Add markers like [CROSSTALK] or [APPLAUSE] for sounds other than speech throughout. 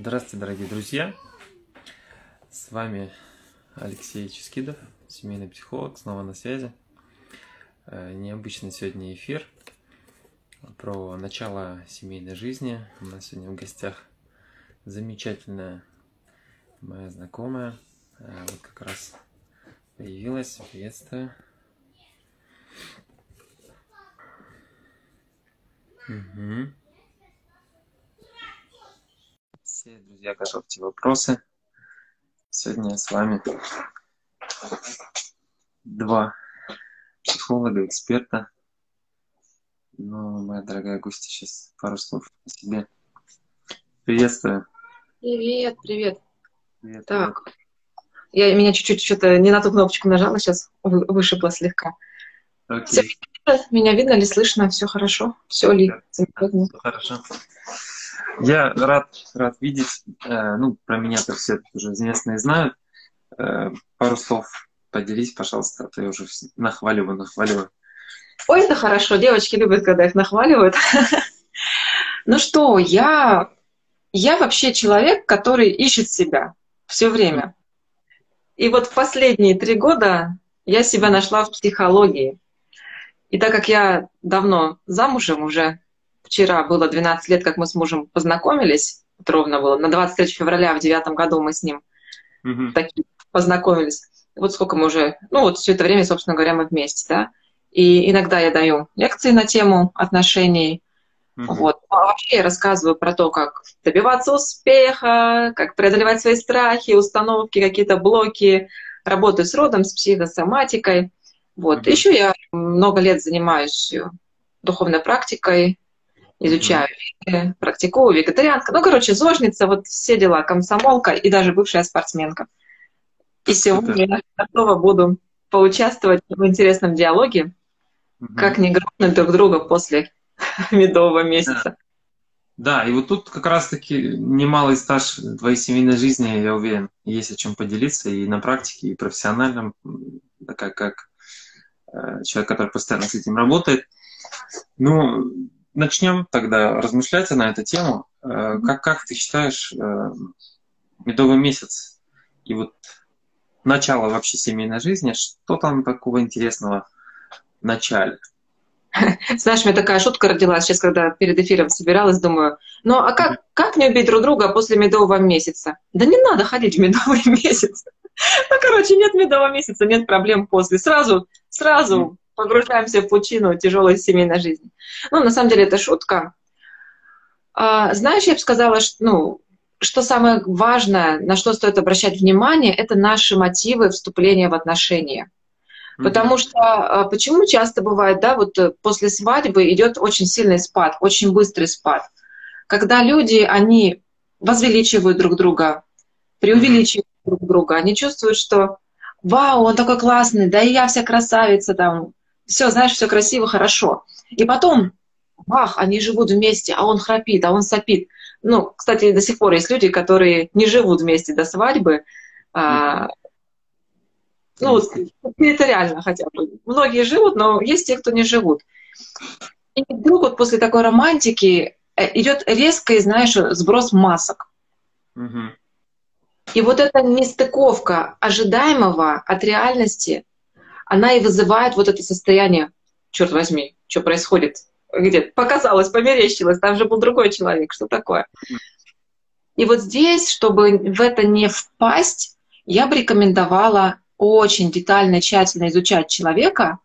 Здравствуйте, дорогие друзья! С вами Алексей Ческидов, семейный психолог, снова на связи. Э, необычный сегодня эфир про начало семейной жизни. У нас сегодня в гостях замечательная моя знакомая. Э, вот как раз появилась. Приветствую. Угу. Все, друзья, готовьте вопросы. Сегодня с вами два психолога, эксперта. Ну, моя дорогая гостья, сейчас пару слов о себе. Приветствую. Привет, привет. Привет. Так, я меня чуть-чуть что-то не на ту кнопочку нажала, сейчас вышибла слегка. Окей. Все, меня видно ли, слышно, все хорошо? Все ли? Все хорошо. Я рад, рад видеть. Э, ну, про меня-то все уже известные знают. Э, пару слов поделись, пожалуйста, а то я уже нахваливаю, нахваливаю. Ой, это хорошо. Девочки любят, когда их нахваливают. Ну что, я, я вообще человек, который ищет себя все время. И вот в последние три года я себя нашла в психологии. И так как я давно замужем уже, вчера было 12 лет, как мы с мужем познакомились, вот ровно было, на 23 февраля в девятом году мы с ним mm-hmm. таки познакомились. Вот сколько мы уже, ну вот все это время, собственно говоря, мы вместе, да. И иногда я даю лекции на тему отношений, mm-hmm. вот. А вообще я рассказываю про то, как добиваться успеха, как преодолевать свои страхи, установки, какие-то блоки, работаю с родом, с психосоматикой. Вот. Mm-hmm. Еще я много лет занимаюсь духовной практикой, изучаю, mm-hmm. практикую, вегетарианка. Ну, короче, зожница, вот все дела, комсомолка и даже бывшая спортсменка. И сегодня я готова буду поучаствовать в интересном диалоге, mm-hmm. как не грохнуть друг друга после [LAUGHS] медового месяца. Да, и вот тут как раз-таки немалый стаж твоей семейной жизни, я уверен, есть о чем поделиться и на практике, и профессиональном, как, как Э, человек, который постоянно с этим работает. Ну, начнем тогда размышлять на эту тему. Э, как, как ты считаешь, э, медовый месяц и вот начало вообще семейной жизни, что там такого интересного в начале? [LAUGHS] Знаешь, у меня такая шутка родилась сейчас, когда перед эфиром собиралась, думаю, ну а как, как не убить друг друга после медового месяца? Да не надо ходить в медовый [LAUGHS] месяц. Ну, короче, нет медового месяца, нет проблем после. Сразу, сразу погружаемся в пучину тяжелой семейной жизни. Ну, на самом деле, это шутка. А, знаешь, я бы сказала, что, ну, что самое важное, на что стоит обращать внимание, это наши мотивы вступления в отношения. Потому что а, почему часто бывает, да, вот э, после свадьбы идет очень сильный спад, очень быстрый спад. Когда люди, они возвеличивают друг друга, преувеличивают друг друга. Они чувствуют, что вау, он такой классный, да и я вся красавица там. Все, знаешь, все красиво, хорошо. И потом, бах, они живут вместе, а он храпит, а он сопит. Ну, кстати, до сих пор есть люди, которые не живут вместе до свадьбы. А, ну, это реально хотя бы. Многие живут, но есть те, кто не живут. И вдруг вот после такой романтики э, идет резкий, знаешь, сброс масок. Угу. И вот эта нестыковка ожидаемого от реальности, она и вызывает вот это состояние, черт возьми, что происходит, где показалось, померещилось, там же был другой человек, что такое. И вот здесь, чтобы в это не впасть, я бы рекомендовала очень детально, тщательно изучать человека.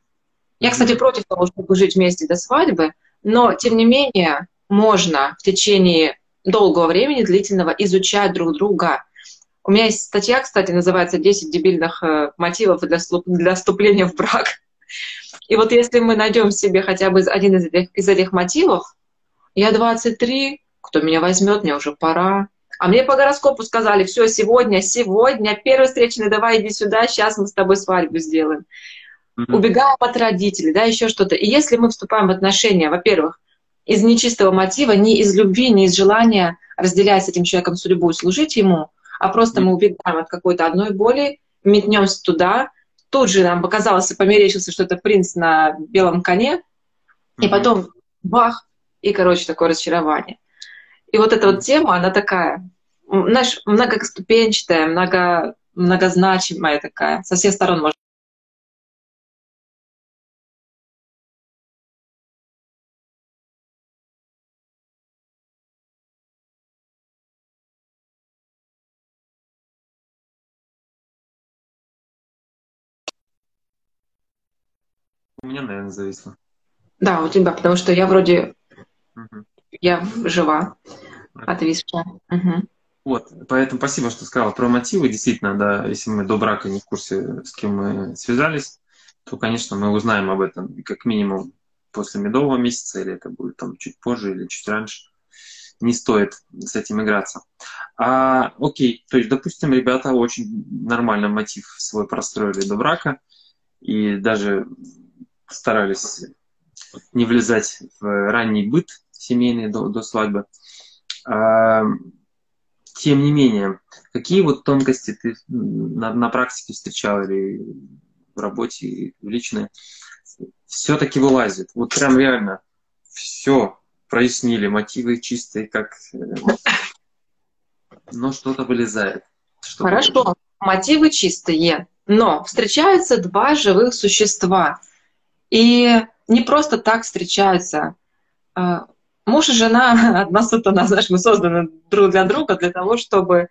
Я, кстати, против того, чтобы жить вместе до свадьбы, но, тем не менее, можно в течение долгого времени, длительного, изучать друг друга, у меня есть статья, кстати, называется «10 дебильных э, мотивов для, для вступления в брак». И вот если мы найдем себе хотя бы один из этих, из этих мотивов, я 23, кто меня возьмет, мне уже пора. А мне по гороскопу сказали, все, сегодня, сегодня, первый встречный, давай иди сюда, сейчас мы с тобой свадьбу сделаем. Mm-hmm. Убегаем от родителей, да, еще что-то. И если мы вступаем в отношения, во-первых, из нечистого мотива, не из любви, не из желания разделять с этим человеком судьбу и служить ему – а просто мы убегаем от какой-то одной боли, метнемся туда, тут же нам показалось и померещился, что это принц на белом коне, и потом бах, и, короче, такое разочарование. И вот эта вот тема, она такая знаешь, многоступенчатая, много, многозначимая такая. Со всех сторон можно У меня, наверное, зависло. Да, у тебя, потому что я вроде Мгм. я жива, отвисшая. Мгм. Вот, поэтому спасибо, что сказала про мотивы. Действительно, да, если мы до брака не в курсе, с кем мы связались, то, конечно, мы узнаем об этом как минимум после медового месяца, или это будет там чуть позже или чуть раньше. Не стоит с этим играться. А, окей, то есть, допустим, ребята очень нормально мотив свой простроили до брака и даже старались не влезать в ранний быт семейный до, до свадьбы. А, тем не менее, какие вот тонкости ты на, на практике встречал или в работе, и в личной, все-таки вылазит? Вот прям реально все прояснили, мотивы чистые, как... э, Но что-то вылезает. Что-то Хорошо, мотивы чистые, но встречаются два живых существа. И не просто так встречаются. А, Муж и жена, [LAUGHS] одна сатана, знаешь, мы созданы друг для друга для того, чтобы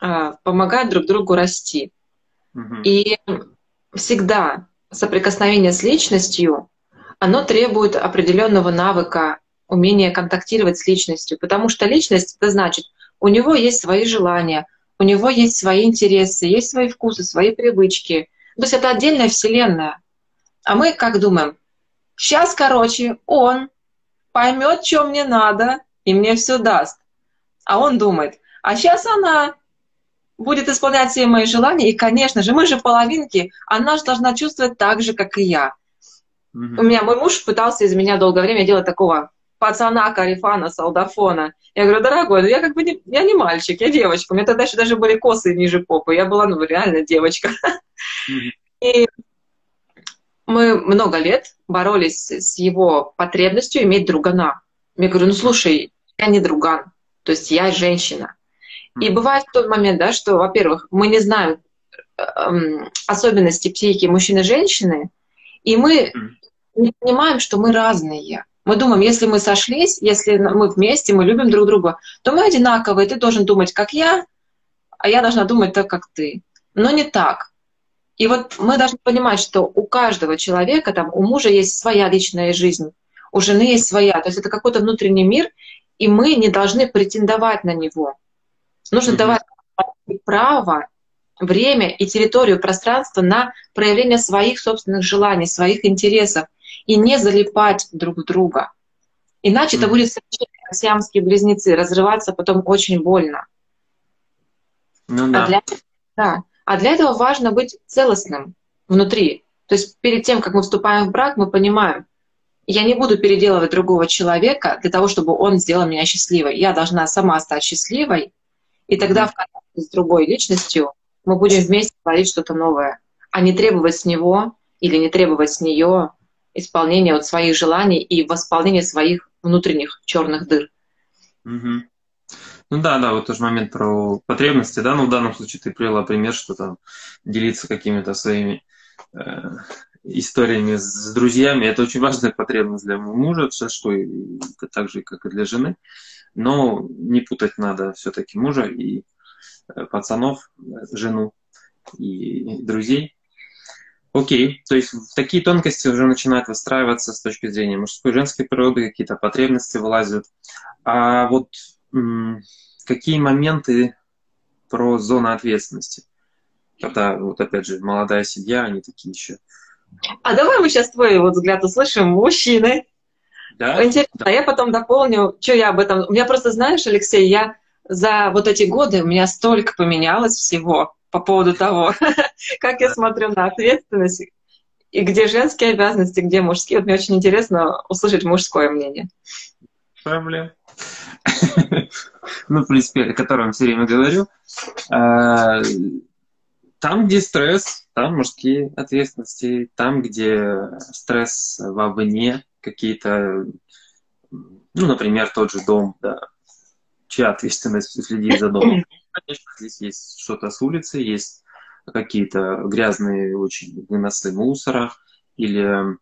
а, помогать друг другу расти. И всегда соприкосновение с личностью, оно требует определенного навыка, умения контактировать с личностью, потому что личность, это значит, у него есть свои желания, у него есть свои интересы, есть свои вкусы, свои привычки. То есть это отдельная вселенная. А мы как думаем? Сейчас, короче, он поймет, что мне надо, и мне все даст. А он думает, а сейчас она будет исполнять все мои желания, и, конечно же, мы же половинки, она же должна чувствовать так же, как и я. Мгм. У меня мой муж пытался из меня долгое время делать такого пацана, карифана, солдафона. Я говорю, дорогой, ну я как бы не, я не мальчик, я девочка. У меня тогда еще даже были косы ниже попы. Я была, ну, реально девочка. Мгм. И мы много лет боролись с его потребностью иметь другана. Я говорю, ну слушай, я не друган, то есть я женщина. И бывает тот момент, да, что, во-первых, мы не знаем эм, особенностей психики мужчины и женщины, и мы не понимаем, что мы разные. Мы думаем, если мы сошлись, если мы вместе, мы любим друг друга, то мы одинаковые. Ты должен думать, как я, а я должна думать так, как ты. Но не так. И вот мы должны понимать, что у каждого человека, там, у мужа есть своя личная жизнь, у жены есть своя. То есть это какой-то внутренний мир, и мы не должны претендовать на него. Нужно Мгм. давать право, время и территорию, пространство на проявление своих собственных желаний, своих интересов, и не залипать друг в друга. Иначе это Мгм. будет как сиамские близнецы, разрываться потом очень больно. Ну А да. для, да. А для этого важно быть целостным внутри. То есть перед тем, как мы вступаем в брак, мы понимаем, я не буду переделывать другого человека для того, чтобы он сделал меня счастливой. Я должна сама стать счастливой, и тогда в контакте с другой личностью мы будем вместе творить что-то новое, а не требовать с него или не требовать с нее исполнения вот своих желаний и восполнения своих внутренних черных дыр. Мгм. Ну да, да, вот тоже момент про потребности, да, ну в данном случае ты привела пример, что там делиться какими-то своими э, историями с друзьями, это очень важная потребность для мужа, что что и так же, как и для жены, но не путать надо все-таки мужа и э, пацанов, жену и друзей. Окей, то есть такие тонкости уже начинают выстраиваться с точки зрения мужской женской природы, какие-то потребности вылазят. А вот какие моменты про зону ответственности? Когда, вот опять же, молодая семья, они такие еще. А давай мы сейчас твой вот взгляд услышим, мужчины. Да? Интересно, а я потом дополню, что я об этом... У меня просто, знаешь, Алексей, я за вот эти годы, у меня столько поменялось всего по поводу того, [LAUGHS] как я смотрю на ответственность, и где женские обязанности, где мужские. Вот мне очень интересно услышать мужское мнение. Проблем. Ну, в принципе, о котором все время говорю. А, Там, где стресс, там мужские ответственности. Там, где стресс вовне, какие-то, ну, например, тот же дом, да. чья ответственность следить за домом? Конечно, здесь есть что-то с улицы, есть какие-то грязные очень выносы мусора или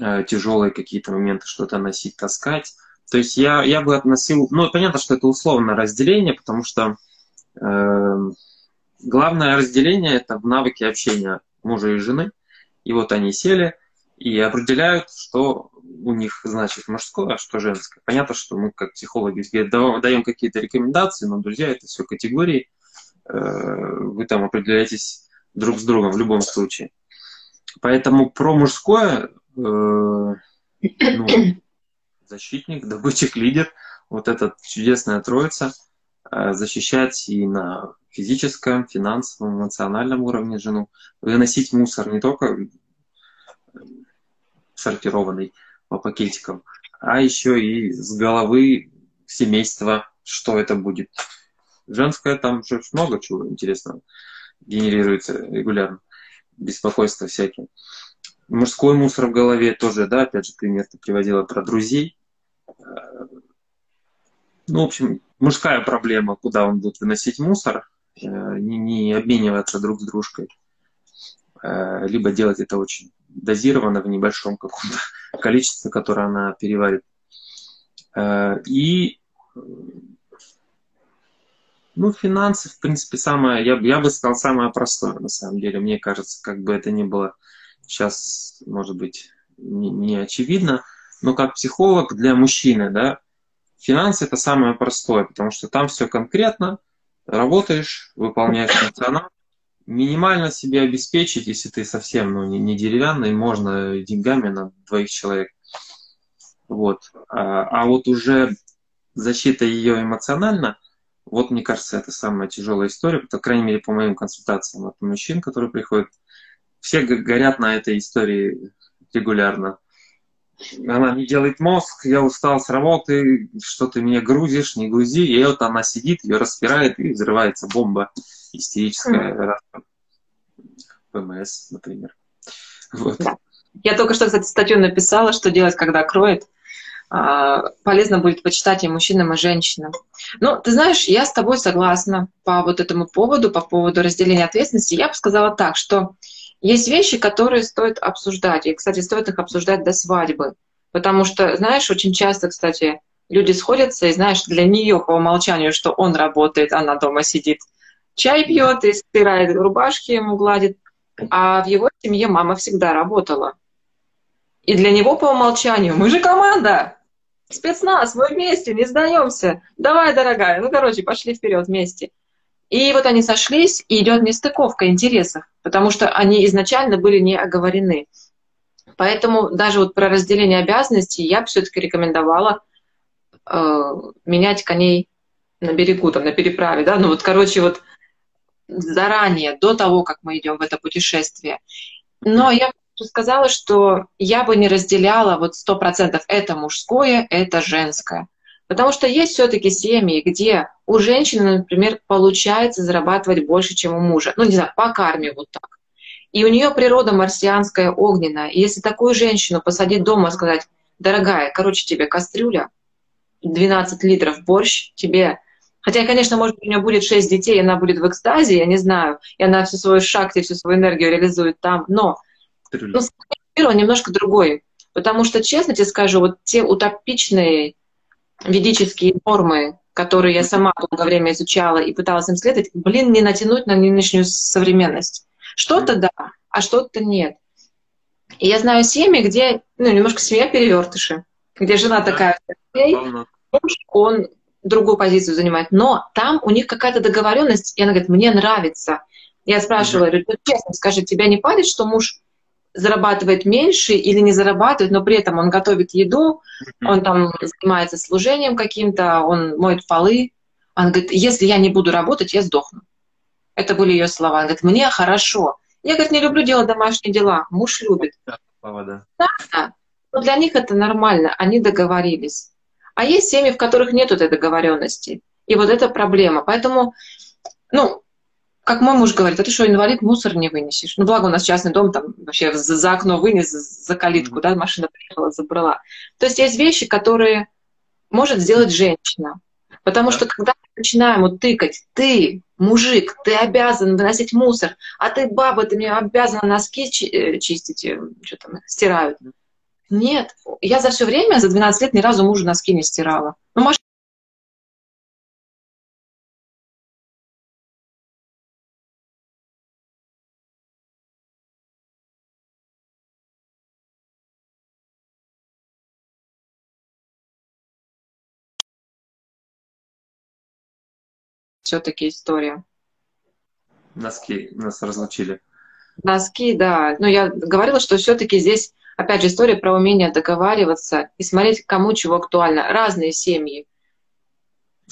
э, тяжелые какие-то моменты, что-то носить, таскать. То есть я, я бы относил, ну, понятно, что это условное разделение, потому что э, главное разделение – это в навыке общения мужа и жены. И вот они сели и определяют, что у них значит мужское, а что женское. Понятно, что мы как психологи даем какие-то рекомендации, но, друзья, это все категории. Э, вы там определяетесь друг с другом в любом случае. Поэтому про мужское э, ну, защитник, [LAUGHS] добытчик, лидер, вот эта чудесная троица, э, защищать и на физическом, финансовом, эмоциональном уровне жену, выносить мусор не только сортированный по пакетикам, а еще и с головы семейства, что это будет. Женское там же много чего интересного генерируется регулярно, беспокойства всякие. Мужской мусор в голове тоже, да, опять же, пример ты приводила про друзей. Ну, в общем, мужская проблема, куда он будет выносить мусор, э, не, обмениваться друг с дружкой, э, либо делать это очень дозированно в небольшом каком-то [LAUGHS] количестве, которое она переварит. Э, и ну, финансы, в принципе, самое, я, я бы сказал, самое простое, на самом деле. Мне кажется, как бы это ни было сейчас, может быть, не, не очевидно, но как психолог для мужчины, да, финансы это самое простое, потому что там все конкретно, работаешь, выполняешь функционал, минимально себе обеспечить, если ты совсем ну, не, не деревянный, можно деньгами на двоих человек. Вот. А, а вот уже защита ее эмоционально, вот мне кажется, это самая тяжелая история, по крайней мере, по моим консультациям от мужчин, которые приходят. Все горят на этой истории регулярно. Она не делает мозг, я устал с работы, что ты меня грузишь, не грузи. И вот она сидит, ее распирает, и взрывается бомба истерическая. ПМС, например. Вот. Я только что, кстати, статью написала, что делать, когда кроет. А, полезно будет почитать и мужчинам, и женщинам. Ну, ты знаешь, я с тобой согласна по вот этому поводу, по поводу разделения ответственности. Я бы сказала так, что есть вещи, которые стоит обсуждать. И, кстати, стоит их обсуждать до свадьбы. Потому что, знаешь, очень часто, кстати, люди сходятся, и знаешь, для нее по умолчанию, что он работает, она дома сидит, чай пьет и стирает рубашки, ему гладит. А в его семье мама всегда работала. И для него по умолчанию мы же команда, спецназ, мы вместе, не сдаемся. Давай, дорогая. Ну, короче, пошли вперед вместе. И вот они сошлись, и идет нестыковка интересов, потому что они изначально были не оговорены. Поэтому даже вот про разделение обязанностей я бы все-таки рекомендовала э, менять коней на берегу, там, на переправе, да, ну вот, короче, вот заранее, до того, как мы идем в это путешествие. Но я сказала, что я бы не разделяла вот сто процентов это мужское, это женское. Потому что есть все-таки семьи, где у женщины, например, получается зарабатывать больше, чем у мужа. Ну, не знаю, по карме вот так. И у нее природа марсианская, огненная. И если такую женщину посадить дома и сказать, дорогая, короче, тебе кастрюля, 12 литров борщ, тебе Хотя, конечно, может быть, у нее будет шесть детей, и она будет в экстазе, я не знаю, и она всю свою шахту, всю свою энергию реализует там. Но, но он немножко другой. Потому что, честно тебе скажу, вот те утопичные ведические нормы, которые я сама долгое время изучала и пыталась им следовать, блин, не натянуть на нынешнюю современность. Что-то да, а что-то нет. И я знаю семьи, где, ну, немножко семья перевертыши, где жена такая, муж, он другую позицию занимает, но там у них какая-то договоренность, и она говорит, мне нравится. Я спрашиваю, говорю, ну, честно скажи, тебя не парит, что муж зарабатывает меньше или не зарабатывает, но при этом он готовит еду, он там занимается служением каким-то, он моет полы. Она говорит, если я не буду работать, я сдохну. Это были ее слова. Она говорит, мне хорошо. Я, говорит, не люблю делать домашние дела. Муж любит. Да, да. да. Но для них это нормально. Они договорились. А есть семьи, в которых нет этой договоренности. И вот это проблема. Поэтому, ну, как мой муж говорит, а ты что, инвалид, мусор не вынесешь? Ну, благо у нас частный дом, там вообще за, за окно вынес, за калитку, да, машина приехала, забрала. То есть есть вещи, которые может сделать женщина. Потому что когда мы начинаем вот тыкать, ты, мужик, ты обязан выносить мусор, а ты, баба, ты мне обязана носки э, чистить, э, что там, стирают. Нет, я за все время, за 12 лет ни разу мужу носки не стирала. Ну, все-таки история. Носки нас разлучили. Носки, да. Но я говорила, что все-таки здесь, опять же, история про умение договариваться и смотреть, кому чего актуально. Разные семьи.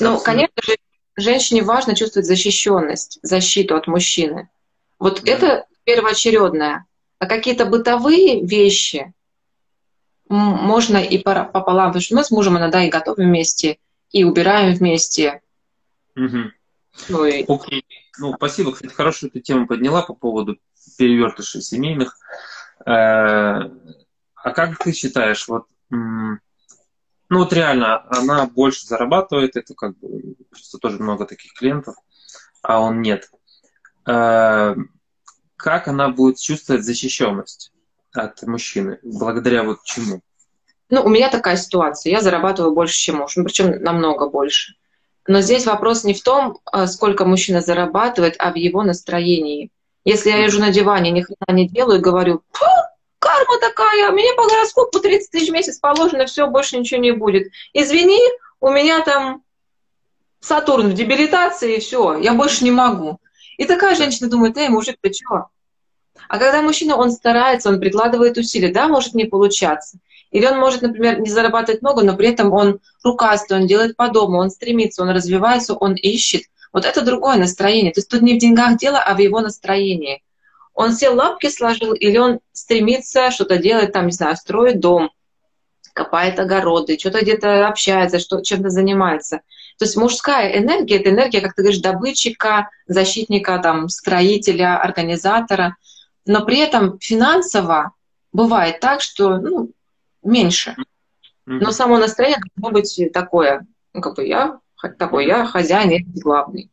Ну, конечно же, женщине важно чувствовать защищенность, защиту от мужчины. Вот да. это первоочередное. А какие-то бытовые вещи можно и пополам, потому что мы с мужем иногда и готовим вместе, и убираем вместе. Угу. Ой. Окей. Ну, спасибо, кстати, хорошую ты тему подняла по поводу перевертышей семейных. Э, а как ты считаешь, вот, ну вот реально, она больше зарабатывает, это как бы, просто тоже много таких клиентов, а он нет. Э, как она будет чувствовать защищенность от мужчины? Благодаря вот чему? Ну, у меня такая ситуация. Я зарабатываю больше, чем муж. Ну, причем намного больше. Но здесь вопрос не в том, а, сколько мужчина зарабатывает, а в его настроении. Если я лежу на диване, ни хрена не делаю, говорю, карма такая, мне по гороскопу 30 тысяч в месяц положено, все, больше ничего не будет. Извини, у меня там Сатурн в дебилитации, и все, я больше не могу. И такая женщина думает, эй, мужик, ты чего? А когда мужчина, он старается, он прикладывает усилия, да, может не получаться. Или он может, например, не зарабатывать много, но при этом он рукастый, он делает по дому, он стремится, он развивается, он ищет. Вот это другое настроение. То есть тут не в деньгах дело, а в его настроении. Он все лапки сложил, или он стремится что-то делать, там, не знаю, строит дом, копает огороды, что-то где-то общается, что, чем-то занимается. То есть мужская энергия — это энергия, как ты говоришь, добытчика, защитника, там, строителя, организатора. Но при этом финансово бывает так, что ну, меньше. Но само настроение должно быть такое, ну, как бы я такой, я хозяин, я главный.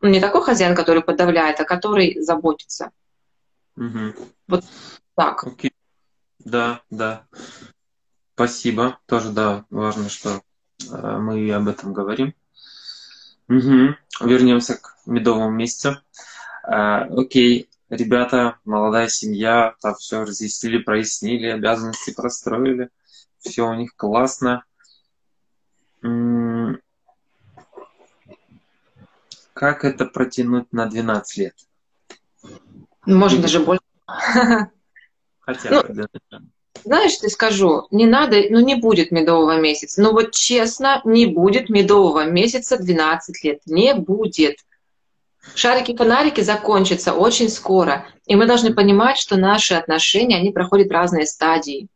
Ну, не такой хозяин, который подавляет, а который заботится. Угу. Вот так. Окей. Да, да. Спасибо. Тоже, да, важно, что э, мы об этом говорим. Угу. Вернемся к медовому месяцу. Э, окей, ребята, молодая семья, там все разъяснили, прояснили, обязанности простроили, все у них классно. Как это протянуть на 12 лет? Можно даже больше. [LAUGHS] Хотя бы ну, Знаешь, ты скажу, не надо, ну не будет медового месяца. Ну вот честно, не будет медового месяца 12 лет. Не будет. Шарики-фонарики закончатся очень скоро, и мы должны понимать, что наши отношения, они проходят разные стадии.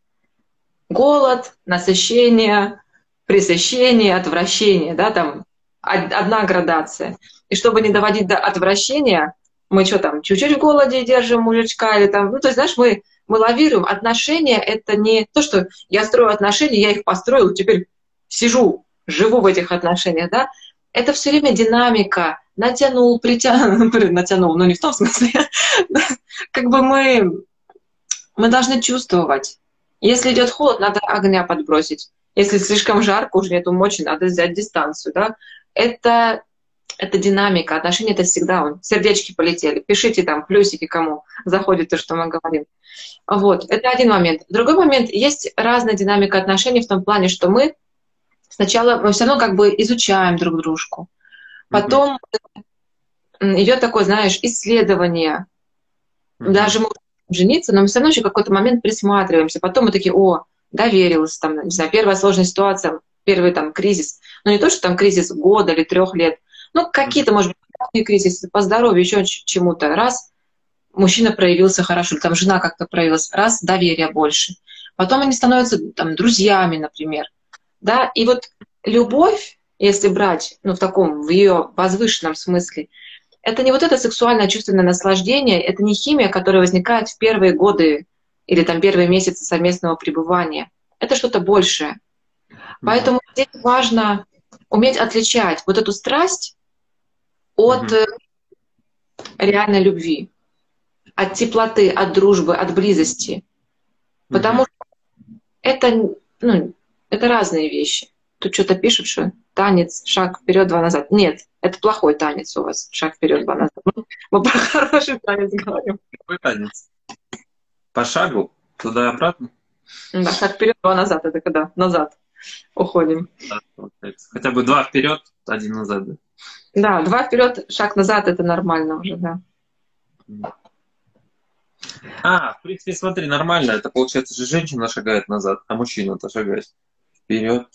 Голод, насыщение, пресыщение, отвращение, да, там одна градация. И чтобы не доводить до отвращения, мы что там, чуть-чуть в голоде держим мужичка или там, ну, то есть, знаешь, мы, мы лавируем. Отношения — это не то, что я строю отношения, я их построил, теперь сижу, живу в этих отношениях, да. Это все время динамика, натянул, притянул, [LAUGHS] натянул, но не в том смысле. как бы мы, мы должны чувствовать. Если идет холод, надо огня подбросить. Если слишком жарко, уже нету мочи, надо взять дистанцию. Да? Это, это динамика. Отношения это всегда он. Сердечки полетели. Пишите там плюсики, кому заходит то, что мы говорим. Вот, это один момент. Другой момент, есть разная динамика отношений в том плане, что мы сначала мы все равно как бы изучаем друг дружку. Потом mm-hmm. идет такое, знаешь, исследование. Mm-hmm. Даже мы жениться, но мы все равно еще какой-то момент присматриваемся. Потом мы такие, о, доверилась, там, не знаю, первая сложная ситуация, первый там кризис. Ну не то, что там кризис года или трех лет, ну какие-то, может быть, кризисы по здоровью, еще чему-то. Раз мужчина проявился хорошо, или там жена как-то проявилась, раз доверие больше. Потом они становятся там друзьями, например. Да, и вот любовь, если брать, ну, в таком, в ее возвышенном смысле, это не вот это сексуальное чувственное наслаждение, это не химия, которая возникает в первые годы или там первые месяцы совместного пребывания. Это что-то большее. Поэтому здесь важно уметь отличать вот эту страсть от угу. реальной любви, от теплоты, от дружбы, от близости. Потому что это, ну, это разные вещи. Тут что-то пишут, что танец, шаг вперед, два назад. Нет, это плохой танец у вас, шаг вперед, два назад. Мы про хороший танец говорим. Какой танец? По шагу? Туда и обратно? Да, шаг вперед, два назад. Это когда назад уходим. Да, Хотя бы два вперед, один назад. Да, да два вперед, шаг назад это нормально уже, да. А, в принципе, смотри, нормально. Это получается же женщина шагает назад, а мужчина-то шагает вперед.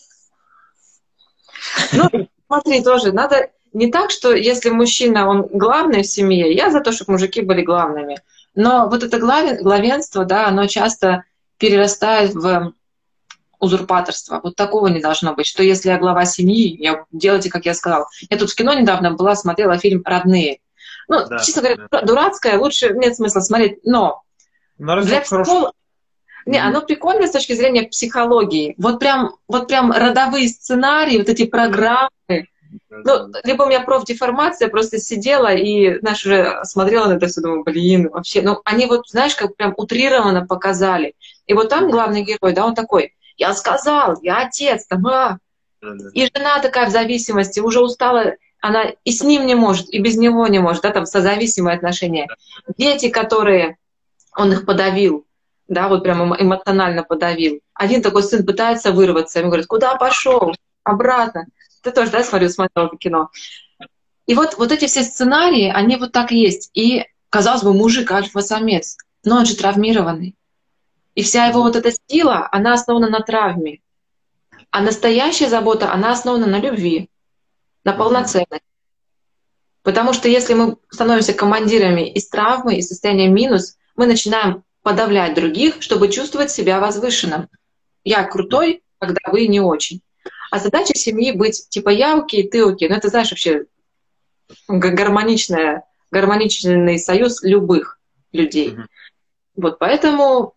Ну, смотри, тоже надо не так, что если мужчина, он главный в семье, я за то, чтобы мужики были главными. Но вот это главенство, да, оно часто перерастает в узурпаторство. Вот такого не должно быть, что если я глава семьи, я, делайте, как я сказал. Я тут в кино недавно была, смотрела фильм «Родные». Ну, да, честно говоря, да. дурацкое, лучше нет смысла смотреть, но но для психолога... Не, оно прикольно с точки зрения психологии. Вот прям, вот прям родовые сценарии, вот эти программы, ну, либо у меня профдеформация, просто сидела и, знаешь, уже смотрела на это все, думаю, блин, вообще, ну, они вот, знаешь, как прям утрированно показали. И вот там главный герой, да, он такой, я сказал, я отец, там, а. И жена такая в зависимости, уже устала, она и с ним не может, и без него не может, да, там созависимые отношения. Дети, которые он их подавил, да, вот прям эмоционально подавил. Один такой сын пытается вырваться, ему говорит, куда пошел? Обратно. Ты тоже, да, смотрю, смотрел это кино. И вот, вот эти все сценарии, они вот так есть. И, казалось бы, мужик альфа-самец, но он же травмированный. И вся его вот эта сила, она основана на травме. А настоящая забота, она основана на любви, на полноценности. Потому что если мы становимся командирами из травмы, из состояния минус, мы начинаем подавлять других, чтобы чувствовать себя возвышенным. Я крутой, когда вы не очень. А задача семьи быть типа я окей, ты окей. Ну это, знаешь, вообще гармоничная, гармоничный союз любых людей. Mm-hmm. Вот поэтому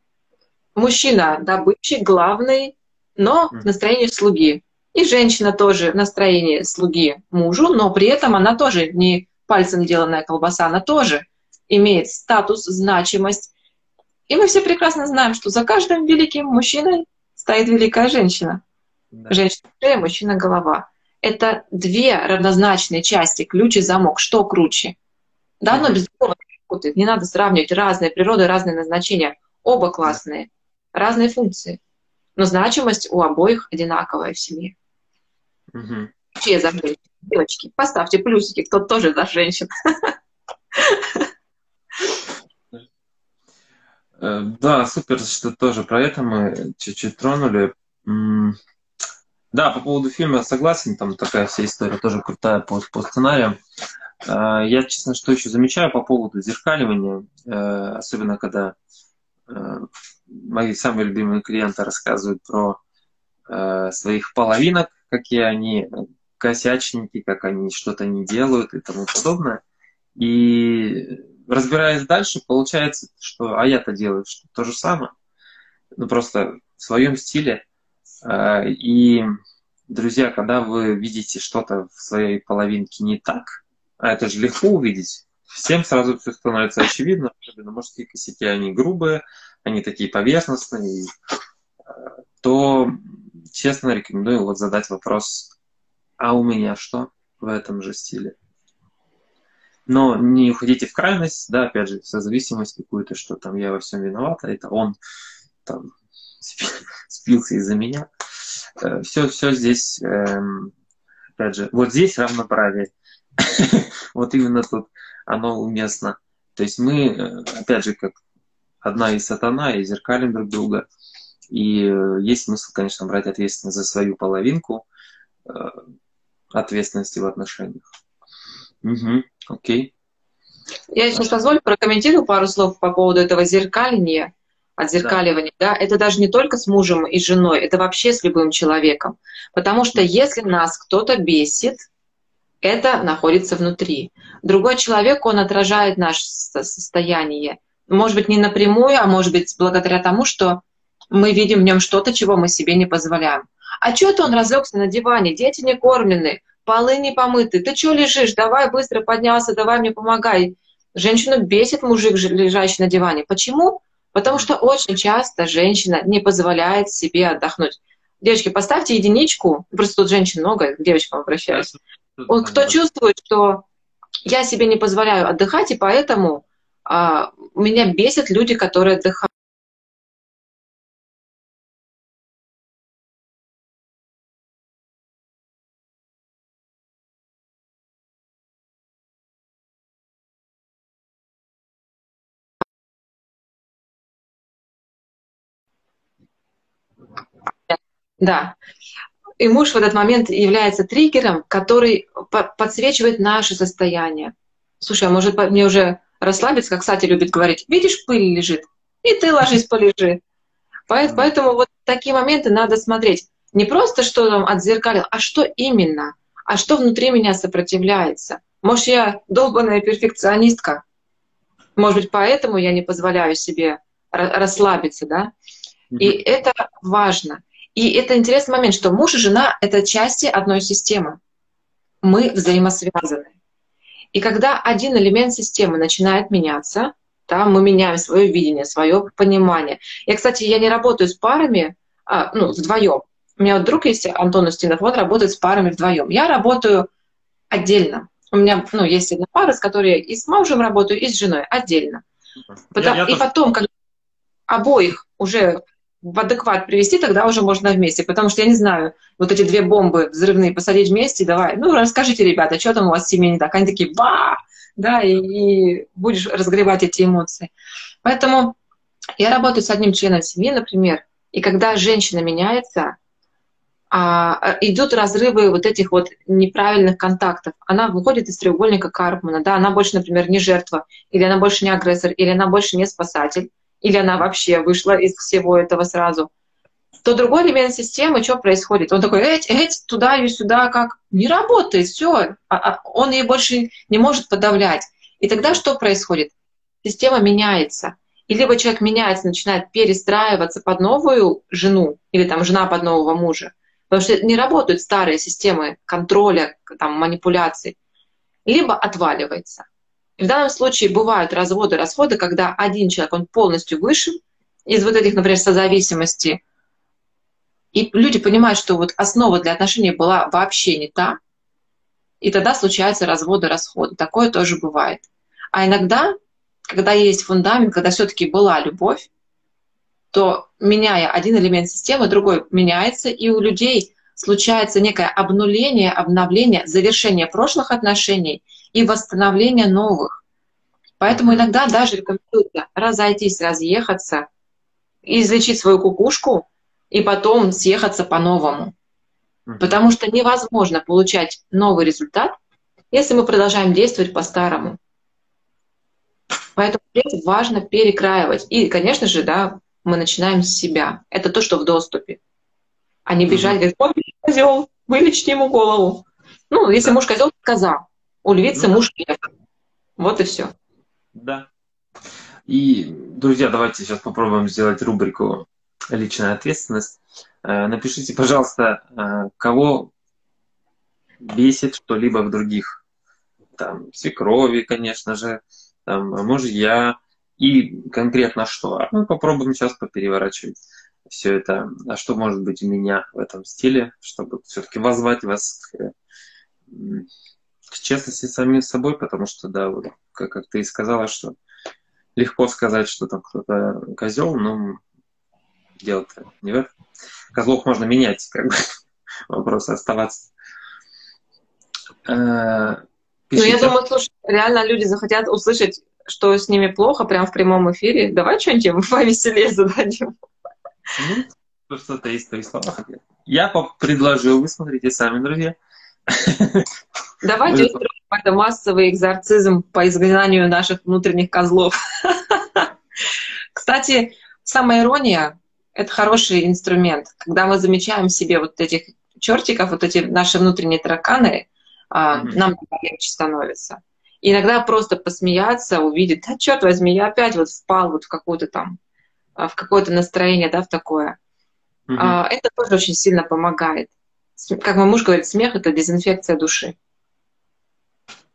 мужчина добытчик главный, но в настроении слуги. И женщина тоже в настроении слуги мужу, но при этом она тоже не пальцем деланная колбаса, она тоже имеет статус, значимость. И мы все прекрасно знаем, что за каждым великим мужчиной стоит великая женщина. Да. Женщина шея, мужчина голова. Это две равнозначные части, ключ и замок. Что круче? Да, но без другого не надо сравнивать разные природы, разные назначения. Оба классные, разные функции. Но значимость у обоих одинаковая в семье. Угу. Все за женщин. Девочки, поставьте плюсики, кто тоже за женщин. [LAUGHS] Э, да, супер, что тоже про это мы чуть-чуть тронули. Да, по поводу фильма согласен, там такая вся история тоже крутая по, по сценариям. А, я, честно, что еще замечаю по поводу зеркаливания, э, особенно когда э, мои самые любимые клиенты рассказывают про э, своих половинок, какие они косячники, как они что-то не делают и тому подобное. И разбираясь дальше, получается, что а я-то делаю что то же самое, ну просто в своем стиле. А, и, друзья, когда вы видите что-то в своей половинке не так, а это же легко увидеть, всем сразу все становится очевидно, особенно мужские косяки, они грубые, они такие поверхностные, а, то честно рекомендую вот задать вопрос, а у меня что в этом же стиле? Но не уходите в крайность, да, опять же, созависимость какую-то, что там я во всем виноват, а это он там [LAUGHS] спился из-за меня. Все, э, все здесь, эм, опять же, вот здесь равноправие. [LAUGHS] вот именно тут оно уместно. То есть мы, э, опять же, как одна из сатана, и зеркалим друг друга. И э, есть смысл, конечно, брать ответственность за свою половинку ответственности в отношениях. Угу, окей. Я сейчас позволю прокомментирую пару слов по поводу этого зеркаления, отзеркаливания. Да. да, это даже не только с мужем и женой, это вообще с любым человеком. Потому что если нас кто-то бесит, это находится внутри. Другой человек, он отражает наше состояние. Может быть, не напрямую, а может быть, благодаря тому, что мы видим в нем что-то, чего мы себе не позволяем. А что это он разлегся на диване? Дети не кормлены, полы не помыты. Ты что лежишь? Давай быстро поднялся, давай мне помогай. Женщину бесит мужик, лежащий на диване. Почему? Потому что очень часто женщина не позволяет себе отдохнуть. Девочки, поставьте единичку. Просто тут женщин много, к девочкам обращаюсь. Вот кто чувствует, что я себе не позволяю отдыхать, и поэтому а, меня бесят люди, которые отдыхают. Да. И муж в этот момент является триггером, который подсвечивает наше состояние. Слушай, а может мне уже расслабиться, как Сати любит говорить, видишь, пыль лежит, и ты ложись, полежи. Поэтому вот такие моменты надо смотреть. Не просто, что там отзеркалил, а что именно? А что внутри меня сопротивляется? Может, я долбанная перфекционистка? Может быть, поэтому я не позволяю себе расслабиться, да? И это важно. И это интересный момент, что муж и жена — это части одной системы. Мы взаимосвязаны. И когда один элемент системы начинает меняться, да, мы меняем свое видение, свое понимание. Я, кстати, я не работаю с парами, а, ну, вдвоем. У меня вот друг есть, Антон Устинов, он работает с парами вдвоем. Я работаю отдельно. У меня ну, есть одна пара, с которой и с мужем работаю, и с женой отдельно. Потому, я, я и потом, когда обоих уже в адекват привести, тогда уже можно вместе. Потому что я не знаю, вот эти две бомбы взрывные посадить вместе, давай, ну расскажите, ребята, что там у вас в семье не так. Они такие, ба, да, и, и будешь разгревать эти эмоции. Поэтому я работаю с одним членом семьи, например, и когда женщина меняется, а, идут разрывы вот этих вот неправильных контактов. Она выходит из треугольника Карпмана, да, она больше, например, не жертва, или она больше не агрессор, или она больше не спасатель или она вообще вышла из всего этого сразу, то другой элемент системы, что происходит? Он такой, эть, эть, туда и сюда, как? Не работает, все. А, а он ее больше не может подавлять. И тогда что происходит? Система меняется. И либо человек меняется, начинает перестраиваться под новую жену, или там жена под нового мужа, потому что не работают старые системы контроля, там, манипуляций, либо отваливается. В данном случае бывают разводы, расходы, когда один человек, он полностью вышел из вот этих, например, созависимости, и люди понимают, что вот основа для отношений была вообще не та, и тогда случаются разводы, расходы. Такое тоже бывает. А иногда, когда есть фундамент, когда все-таки была любовь, то меняя один элемент системы, другой меняется, и у людей случается некое обнуление, обновление, завершение прошлых отношений и восстановление новых. Поэтому иногда даже рекомендуется разойтись, разъехаться, излечить свою кукушку и потом съехаться по-новому. Потому что невозможно получать новый результат, если мы продолжаем действовать по-старому. Поэтому здесь важно перекраивать. И, конечно же, да, мы начинаем с себя. Это то, что в доступе. А не бежать, говорить, ой, козел, вылечите ему голову. Ну, если да. муж козел, коза. У львицы ну, муж лев. Вот и все. Да. И, друзья, давайте сейчас попробуем сделать рубрику «Личная ответственность». Э, напишите, пожалуйста, э, кого бесит что-либо в других. Там, свекрови, конечно же, там, мужья, и конкретно что. А мы попробуем сейчас попереворачивать все это. А что может быть у меня в этом стиле, чтобы все-таки возвать вас к к честности с самим собой, потому что, да, вот, как, как ты и сказала, что легко сказать, что там кто-то козел, но дело-то не в этом. Козлов можно менять, как бы [LAUGHS] вопрос оставаться. Э, ну, я думаю, слушай, реально люди захотят услышать, что с ними плохо, прямо в прямом эфире. Давай что-нибудь им [LAUGHS] повеселее зададим. Ну, что-то есть в твоих словах. Я предложил, вы смотрите сами, друзья. Давайте устроим это массовый экзорцизм по изгнанию наших внутренних козлов. [LAUGHS] Кстати, самая ирония — это хороший инструмент. Когда мы замечаем себе вот этих чертиков, вот эти наши внутренние тараканы, mm-hmm. нам легче становится. И иногда просто посмеяться, увидеть, да, черт возьми, я опять вот впал вот в какую-то там, а, в какое-то настроение, да, в такое. Угу. Это тоже очень сильно помогает. Как мой муж говорит, смех — это дезинфекция души.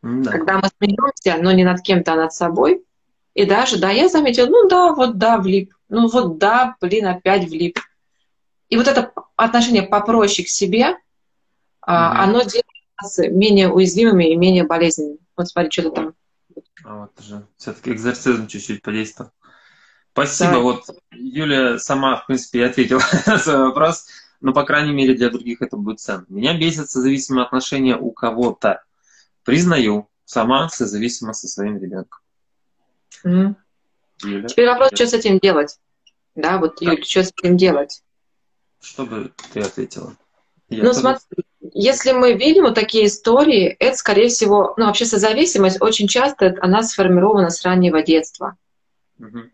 Да. Когда мы смеемся, но не над кем-то, а над собой, и даже, да, я заметила, ну да, вот да, влип, ну вот да, блин, опять влип. И вот это отношение попроще к себе, угу. оно делает нас менее уязвимыми и менее болезненными. Вот смотри, что ты там. А вот же, все-таки экзорцизм чуть-чуть подействовал. Спасибо. Да. Вот Юля сама, в принципе, ответила [LAUGHS] на свой вопрос, но, по крайней мере, для других это будет ценно. Меня бесит созависимые отношения у кого-то. Признаю, сама созависима со своим ребенком. Mm. Юля? Теперь вопрос, что с этим делать? Да, вот, Юля, что с этим делать? Что бы ты ответила? Я ну, смотри, если мы видим вот такие истории, это, скорее всего, ну, вообще созависимость очень часто она сформирована с раннего детства. Угу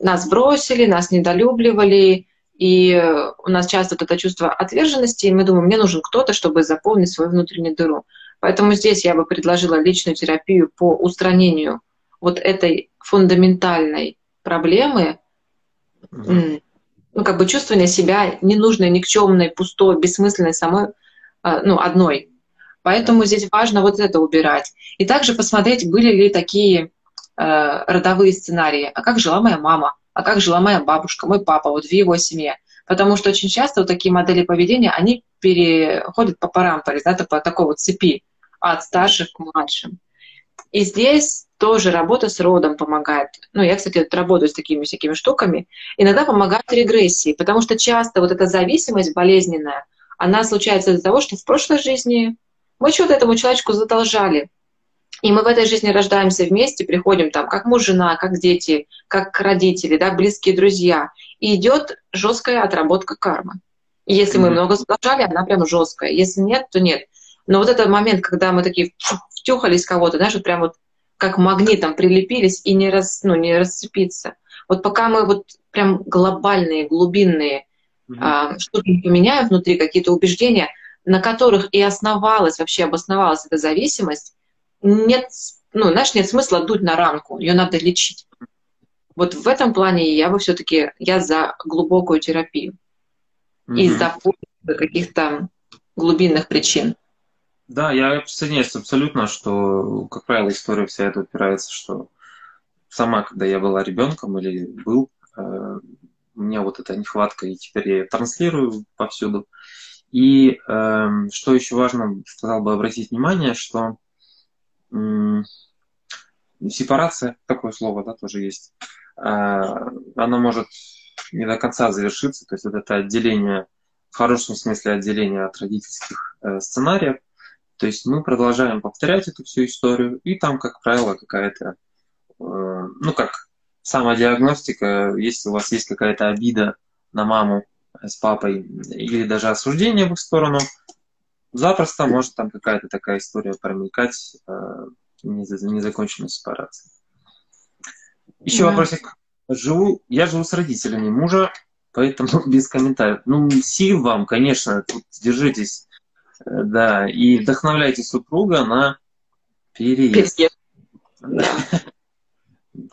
нас бросили, нас недолюбливали, и у нас часто вот это чувство отверженности, и мы думаем, мне нужен кто-то, чтобы заполнить свою внутреннюю дыру. Поэтому здесь я бы предложила личную терапию по устранению вот этой фундаментальной проблемы, ну, как бы чувствования себя ненужной, никчемной, пустой, бессмысленной самой, а, ну, одной. Поэтому здесь важно вот это убирать. И также посмотреть, были ли такие Э, родовые сценарии. А как жила моя мама? А как жила моя бабушка, мой папа, вот в его семье? Потому что очень часто вот такие модели поведения, они переходят по парампоре, да, по такой вот цепи от старших к младшим. И здесь тоже работа с родом помогает. Ну, я, кстати, работаю с такими всякими штуками. Иногда помогает регрессии, потому что часто вот эта зависимость болезненная, она случается из-за того, что в прошлой жизни мы что-то этому человечку задолжали. И мы в этой жизни рождаемся вместе, приходим там как муж, жена, как дети, как родители, да, близкие друзья. И идет жесткая отработка кармы. И если mm-hmm. мы много задолжали, она прям жесткая. Если нет, то нет. Но вот этот момент, когда мы такие втюхались кого-то, знаешь, вот прям вот как магнитом прилепились и не, рас, ну, не расцепиться. Вот пока мы вот прям глобальные, глубинные mm-hmm. а, не поменяем внутри, какие-то убеждения, на которых и основалась, вообще обосновалась эта зависимость, нет, ну, знаешь, нет смысла дуть на ранку, ее надо лечить. Вот в этом плане я бы все-таки, я за глубокую терапию. Mm-hmm. Из-за каких-то глубинных причин. Да, я присоединяюсь абсолютно, что, как правило, история вся эта упирается, что сама, когда я была ребенком или был, э, у меня вот эта нехватка, и теперь я ее транслирую повсюду. И э, что еще важно, сказал бы обратить внимание, что сепарация, такое слово, да, тоже есть, а, оно может не до конца завершиться, то есть вот это отделение, в хорошем смысле отделение от родительских э, сценариев, то есть мы продолжаем повторять эту всю историю, и там, как правило, какая-то, э, ну как самодиагностика, если у вас есть какая-то обида на маму с папой или даже осуждение в их сторону, запросто может там какая-то такая история промелькать, э, незаконченной сепарации. Еще да. вопросик. Живу, я живу с родителями мужа, поэтому [LAUGHS] без комментариев. Ну, сил вам, конечно, тут держитесь, э, да, и вдохновляйте супруга на переезд. переезд. [LAUGHS]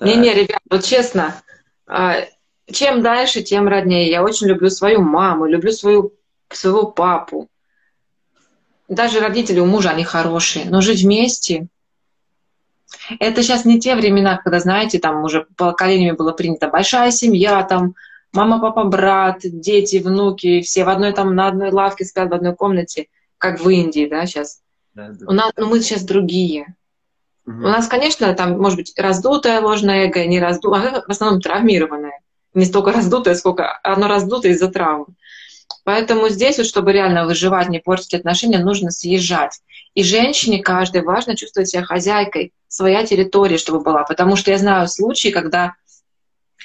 Не-не, ребят, вот честно, а, чем дальше, тем роднее. Я очень люблю свою маму, люблю свою, своего папу даже родители у мужа, они хорошие, но жить вместе, это сейчас не те времена, когда, знаете, там уже поколениями было принято большая семья, там мама, папа, брат, дети, внуки, все в одной там на одной лавке спят в одной комнате, как в Индии, да, сейчас. Да, да. У нас, ну, мы сейчас другие. Угу. У нас, конечно, там, может быть, раздутое ложное эго, не раздутое, а в основном травмированное. Не столько раздутое, сколько оно раздутое из-за травмы. Поэтому здесь, вот, чтобы реально выживать, не портить отношения, нужно съезжать. И женщине каждой важно чувствовать себя хозяйкой, своя территория, чтобы была. Потому что я знаю случаи, когда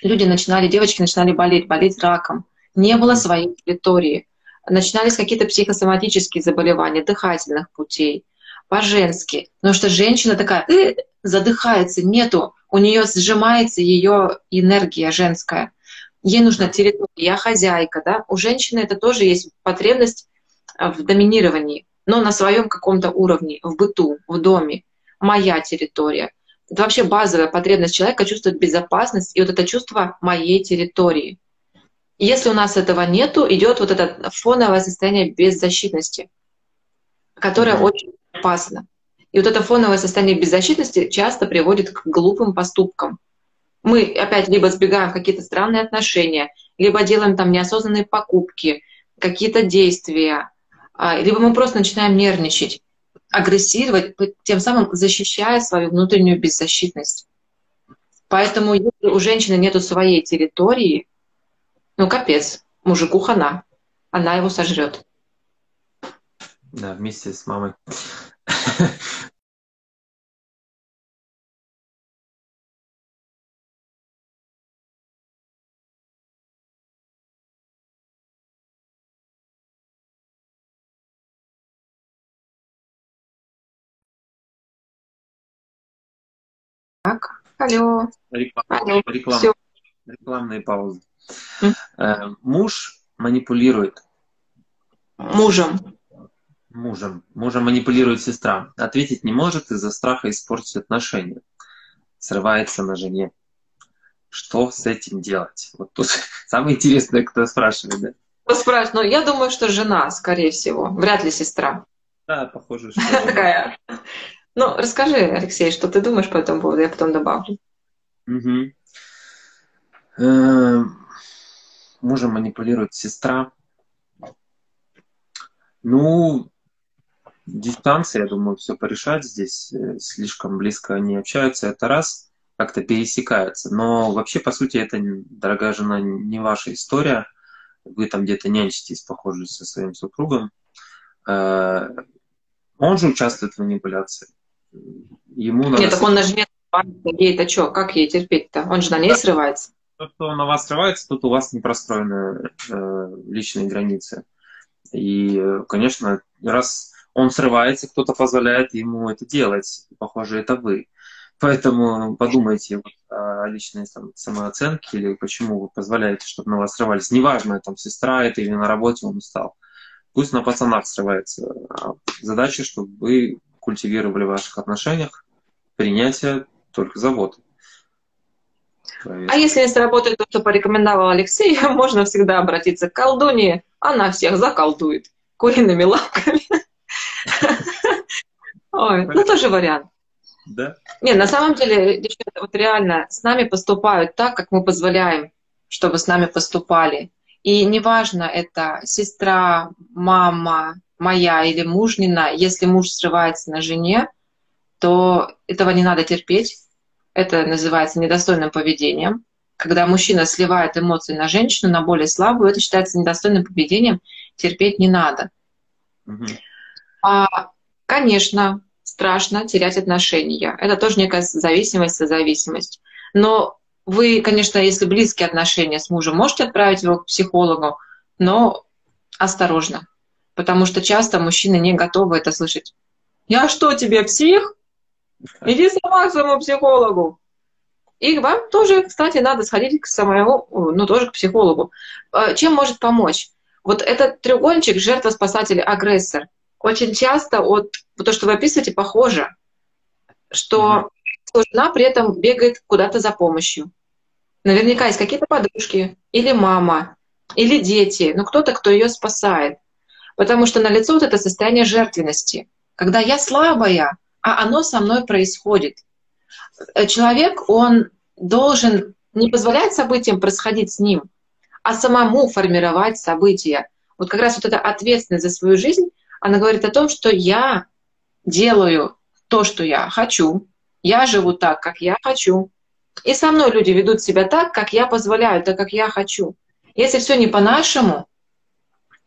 люди начинали, девочки начинали болеть, болеть раком. Не было своей территории. Начинались какие-то психосоматические заболевания, дыхательных путей, по-женски. Потому что женщина такая э, задыхается, нету, у нее сжимается ее энергия женская ей нужна территория, я хозяйка, да, у женщины это тоже есть потребность а, в доминировании, но на своем каком-то уровне, в быту, в доме, моя территория. Это вообще базовая потребность человека чувствовать безопасность и вот это чувство моей территории. Если у нас этого нету, идет вот это фоновое состояние беззащитности, которое mm-hmm. очень опасно. И вот это фоновое состояние беззащитности часто приводит к глупым поступкам. Мы опять либо сбегаем в какие-то странные отношения, либо делаем там неосознанные покупки, какие-то действия, а, либо мы просто начинаем нервничать, агрессировать, тем самым защищая свою внутреннюю беззащитность. Поэтому если у женщины нету своей территории, ну капец, мужику хана, она его сожрет. Да, вместе с мамой. [LAUGHS] алло. Реклам, алло. Реклам, рекламные паузы. Mm. Муж манипулирует. Мужем. Мужем. Мужем манипулирует сестра. Ответить не может из-за страха испортить отношения. Срывается на жене. Что с этим делать? Вот тут [LAUGHS] самое интересное, кто спрашивает, да? Кто спрашивает? Ну, я думаю, что жена, скорее всего. Вряд ли сестра. Да, похоже, что... [LAUGHS] Такая. Ну, расскажи, Алексей, что ты думаешь по этому поводу, я потом добавлю. Угу. Мужем манипулирует сестра. Ну, дистанция, я думаю, все порешать здесь. Э, слишком близко они общаются, это раз, как-то пересекаются. Но вообще, по сути, это, дорогая жена, не ваша история. Вы там где-то нянчитесь, похоже, со своим супругом. Э, он же участвует в манипуляции ему надо... Нет, так он на жене ей-то что, как ей терпеть-то? Он же на ней да. срывается. Тот, кто на вас срывается, тут у вас не простроены э, личные границы. И, конечно, раз он срывается, кто-то позволяет ему это делать. Похоже, это вы. Поэтому подумайте вот о личной там, самооценке или почему вы позволяете, чтобы на вас срывались. Неважно, там сестра это или на работе он устал. Пусть на пацанах срывается. А задача, чтобы вы культивировали в ваших отношениях принятие только заботы. А если не сработает то, что порекомендовал Алексей, [LAUGHS] можно всегда обратиться к колдуне. Она всех заколдует куриными лапками. [LAUGHS] Ой, ну тоже вариант. Да. Не, на самом деле, девчата, вот реально с нами поступают так, как мы позволяем, чтобы с нами поступали. И неважно, это сестра, мама, моя или мужнина, если муж срывается на жене, то этого не надо терпеть. Это называется недостойным поведением. Когда мужчина сливает эмоции на женщину, на более слабую, это считается недостойным поведением, терпеть не надо. Угу. А, конечно, страшно терять отношения. Это тоже некая зависимость, созависимость. Но вы, конечно, если близкие отношения с мужем, можете отправить его к психологу, но осторожно потому что часто мужчины не готовы это слышать. Я что, тебе псих? Иди сама к своему психологу. И вам тоже, кстати, надо сходить к самому, ну, тоже к психологу. А, чем может помочь? Вот этот треугольничек жертва, спасатель, агрессор. Очень часто вот то, что вы описываете, похоже, что mm-hmm. жена при этом бегает куда-то за помощью. Наверняка есть какие-то подружки, или мама, или дети, ну кто-то, кто ее спасает. Потому что на лицо вот это состояние жертвенности, когда я слабая, а оно со мной происходит. Э, человек, он должен не позволять событиям происходить с ним, а самому формировать события. Вот как раз вот эта ответственность за свою жизнь, она говорит о том, что я делаю то, что я хочу, я живу так, как я хочу. И со мной люди ведут себя так, как я позволяю, так, как я хочу. Если все не по-нашему,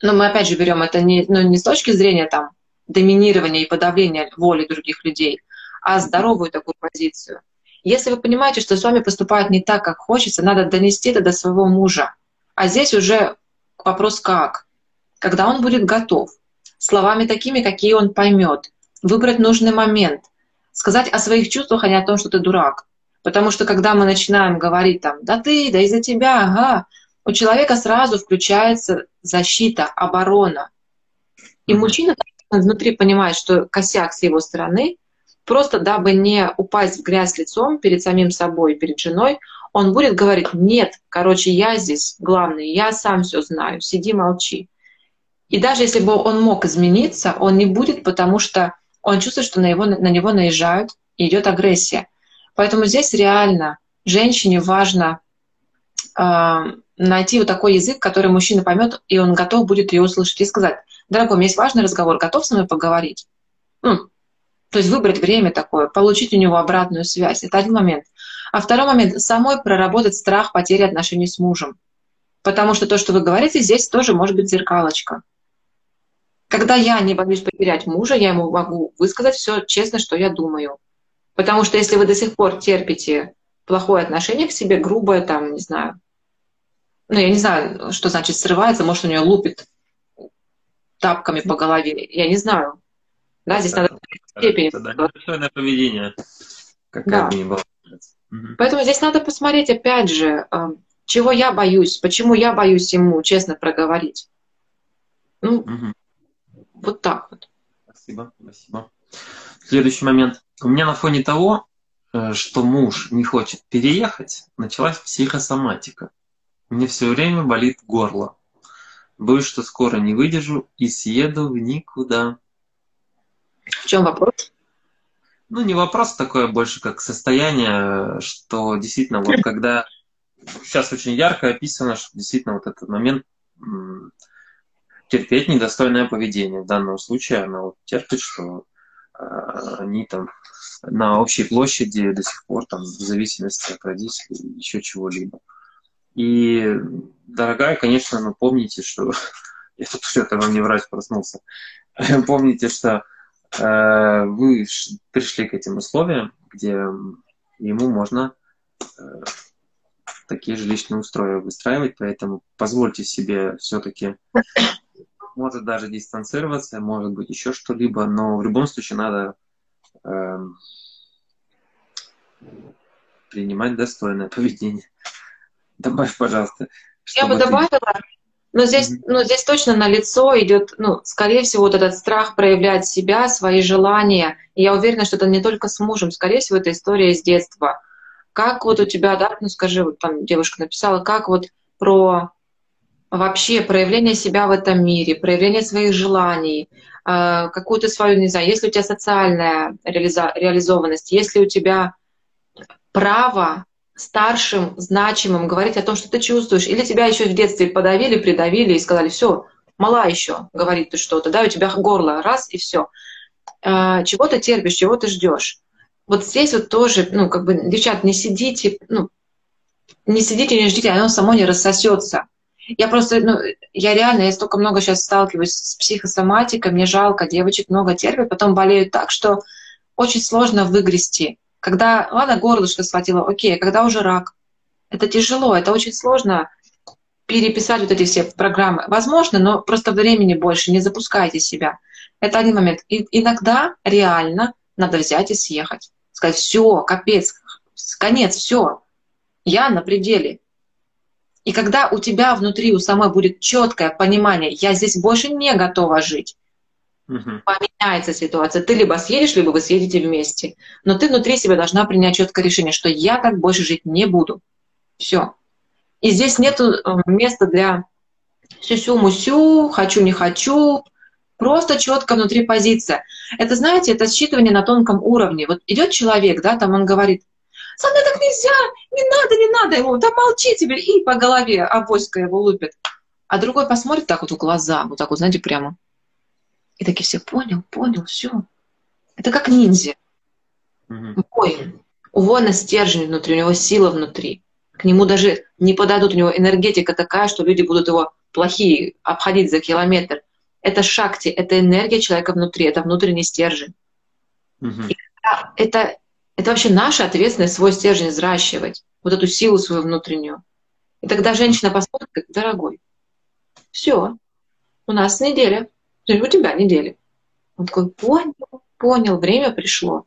но мы опять же берем это не, ну, не с точки зрения там, доминирования и подавления воли других людей, а здоровую такую позицию. Если вы понимаете, что с вами поступают не так, как хочется, надо донести это до своего мужа. А здесь уже вопрос как. Когда он будет готов, словами такими, какие он поймет, выбрать нужный момент, сказать о своих чувствах, а не о том, что ты дурак. Потому что когда мы начинаем говорить там, да ты, да из-за тебя, ага, у человека сразу включается защита, оборона. И mm-hmm. мужчина внутри понимает, что косяк с его стороны, просто дабы не упасть в грязь лицом перед самим собой, перед женой, он будет говорить, нет, короче, я здесь главный, я сам все знаю, сиди, молчи. И даже если бы он мог измениться, он не будет, потому что он чувствует, что на, его, на него наезжают, и идет агрессия. Поэтому здесь реально женщине важно э, найти вот такой язык, который мужчина поймет, и он готов будет ее услышать и сказать, дорогой, у меня есть важный разговор, готов со мной поговорить? Ну, то есть выбрать время такое, получить у него обратную связь. Это один момент. А второй момент — самой проработать страх потери отношений с мужем. Потому что то, что вы говорите, здесь тоже может быть зеркалочка. Когда я не боюсь потерять мужа, я ему могу высказать все честно, что я думаю. Потому что если вы до сих пор терпите плохое отношение к себе, грубое, там, не знаю, ну, я не знаю, что значит срывается, может, у нее лупит тапками по голове, я не знаю. Да, здесь надо степени. Это достойное поведение, какая да. бы ни была. Поэтому здесь надо посмотреть, опять же, э, чего я боюсь, почему я боюсь ему честно проговорить. Ну, угу. вот так вот. Спасибо, спасибо. Следующий момент. У меня на фоне того, э, что муж не хочет переехать, началась психосоматика. Мне все время болит горло. Боюсь, что скоро не выдержу и съеду в никуда. В чем вопрос? Ну, не вопрос такое, больше как состояние, что действительно вот когда сейчас очень ярко описано, что действительно вот этот момент терпеть недостойное поведение. В данном случае она вот терпит, что э, они там на общей площади до сих пор там в зависимости от родителей еще чего-либо. И, дорогая, конечно, ну помните, что [LAUGHS] я тут что-то вам не врач проснулся. [LAUGHS] помните, что Э, вы пришли к этим условиям, где ему можно э, такие жилищные условия выстраивать, поэтому позвольте себе все-таки, может даже дистанцироваться, может быть еще что-либо, но в любом случае надо э, принимать достойное поведение. Добавь, пожалуйста. Я бы добавила, но здесь, mm-hmm. ну, здесь точно на лицо идет, ну, скорее всего, вот этот страх проявлять себя, свои желания. И я уверена, что это не только с мужем, скорее всего, это история из детства. Как вот у тебя, да, ну скажи, вот там девушка написала, как вот про вообще проявление себя в этом мире, проявление своих желаний, э, какую-то свою, не знаю, если у тебя социальная реализованность, если у тебя право старшим, значимым говорить о том, что ты чувствуешь, или тебя еще в детстве подавили, придавили и сказали, все, мала еще, говорит ты что-то, да, у тебя горло, раз и все. А, чего ты терпишь, чего ты ждешь? Вот здесь вот тоже, ну, как бы, девчат, не сидите, ну, не сидите, не ждите, оно само не рассосется. Я просто, ну, я реально, я столько много сейчас сталкиваюсь с психосоматикой, мне жалко, девочек много терпят, потом болеют так, что очень сложно выгрести. Когда, ладно, горлышко схватило, окей, а когда уже рак? Это тяжело, это очень сложно переписать вот эти все программы. Возможно, но просто времени больше, не запускайте себя. Это один момент. И иногда реально надо взять и съехать. Сказать, все, капец, конец, все. Я на пределе. И когда у тебя внутри, у самой будет четкое понимание, я здесь больше не готова жить, угу. поменяется ситуация. Ты либо съедешь, либо вы съедете вместе. Но ты внутри себя должна принять четкое решение, что я так больше жить не буду. Все. И здесь нет э, места для сюсю-мусю, хочу, не хочу. Просто четко внутри позиция. Это, знаете, это считывание на тонком уровне. Вот идет человек, да, там он говорит, со мной так нельзя, не надо, не надо ему, да молчи тебе, и по голове авоська его лупит. А другой посмотрит так вот в глаза, вот так вот, знаете, прямо. И такие все, понял, понял, все. Это как ниндзя. Угу. Воин. У воина стержень внутри, у него сила внутри. К нему даже не подадут, у него энергетика такая, что люди будут его плохие обходить за километр. Это шакти, это энергия человека внутри, это внутренний стержень. Угу. это, это вообще наша ответственность свой стержень взращивать, вот эту силу свою внутреннюю. И тогда женщина посмотрит, как, дорогой, все, у нас неделя, у тебя недели. Он такой, понял, понял, время пришло.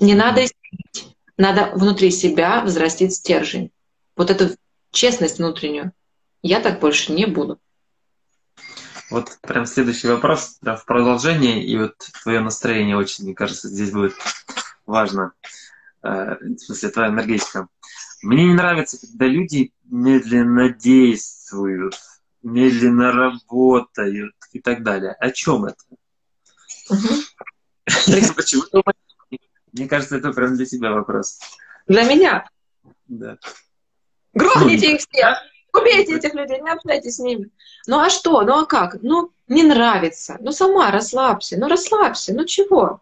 Не надо искать, надо внутри себя взрастить стержень. Вот эту честность внутреннюю. Я так больше не буду. Вот прям следующий вопрос да, в продолжение, и вот твое настроение очень, мне кажется, здесь будет важно. Э, в смысле, твоя энергетика. Мне не нравится, когда люди медленно действуют, медленно работают и так далее. О чем это? [LAUGHS] Почему? Мне кажется, это прям для тебя вопрос. Для меня? Да. Грохните ну, их всех! Убейте этих людей, не общайтесь с ними. Ну а что? Ну а как? Ну, не нравится. Ну сама расслабься. Ну расслабься. Ну чего?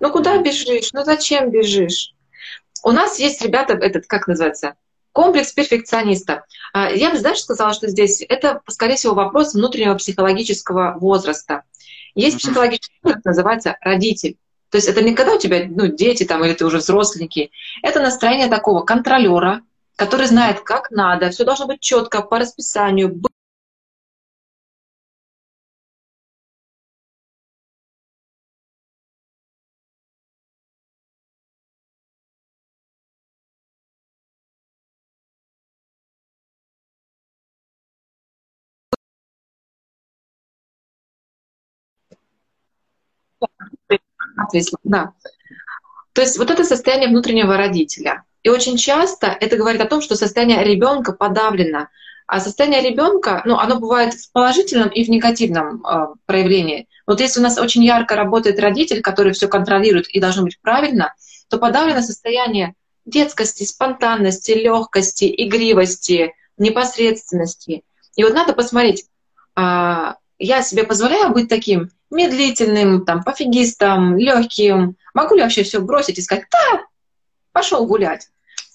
Ну куда бежишь? Ну зачем бежишь? У нас есть, ребята, этот, как называется, комплекс перфекциониста. А, я бы, знаешь, сказала, что здесь это, скорее всего, вопрос внутреннего психологического возраста. Есть психологический возраст, называется родитель. То есть это не когда у тебя ну, дети там, или ты уже взросленький. Это настроение такого контролера, который знает, как надо, все должно быть четко, по расписанию, да. То есть вот это состояние внутреннего родителя. И очень часто это говорит о том, что состояние ребенка подавлено. А состояние ребенка, ну, оно бывает в положительном и в негативном э, проявлении. Вот если у нас очень ярко работает родитель, который все контролирует и должно быть правильно, то подавлено состояние детскости, спонтанности, легкости, игривости, непосредственности. И вот надо посмотреть, э, я себе позволяю быть таким медлительным, там, пофигистом, легким? Могу ли вообще все бросить и сказать, да, пошел гулять?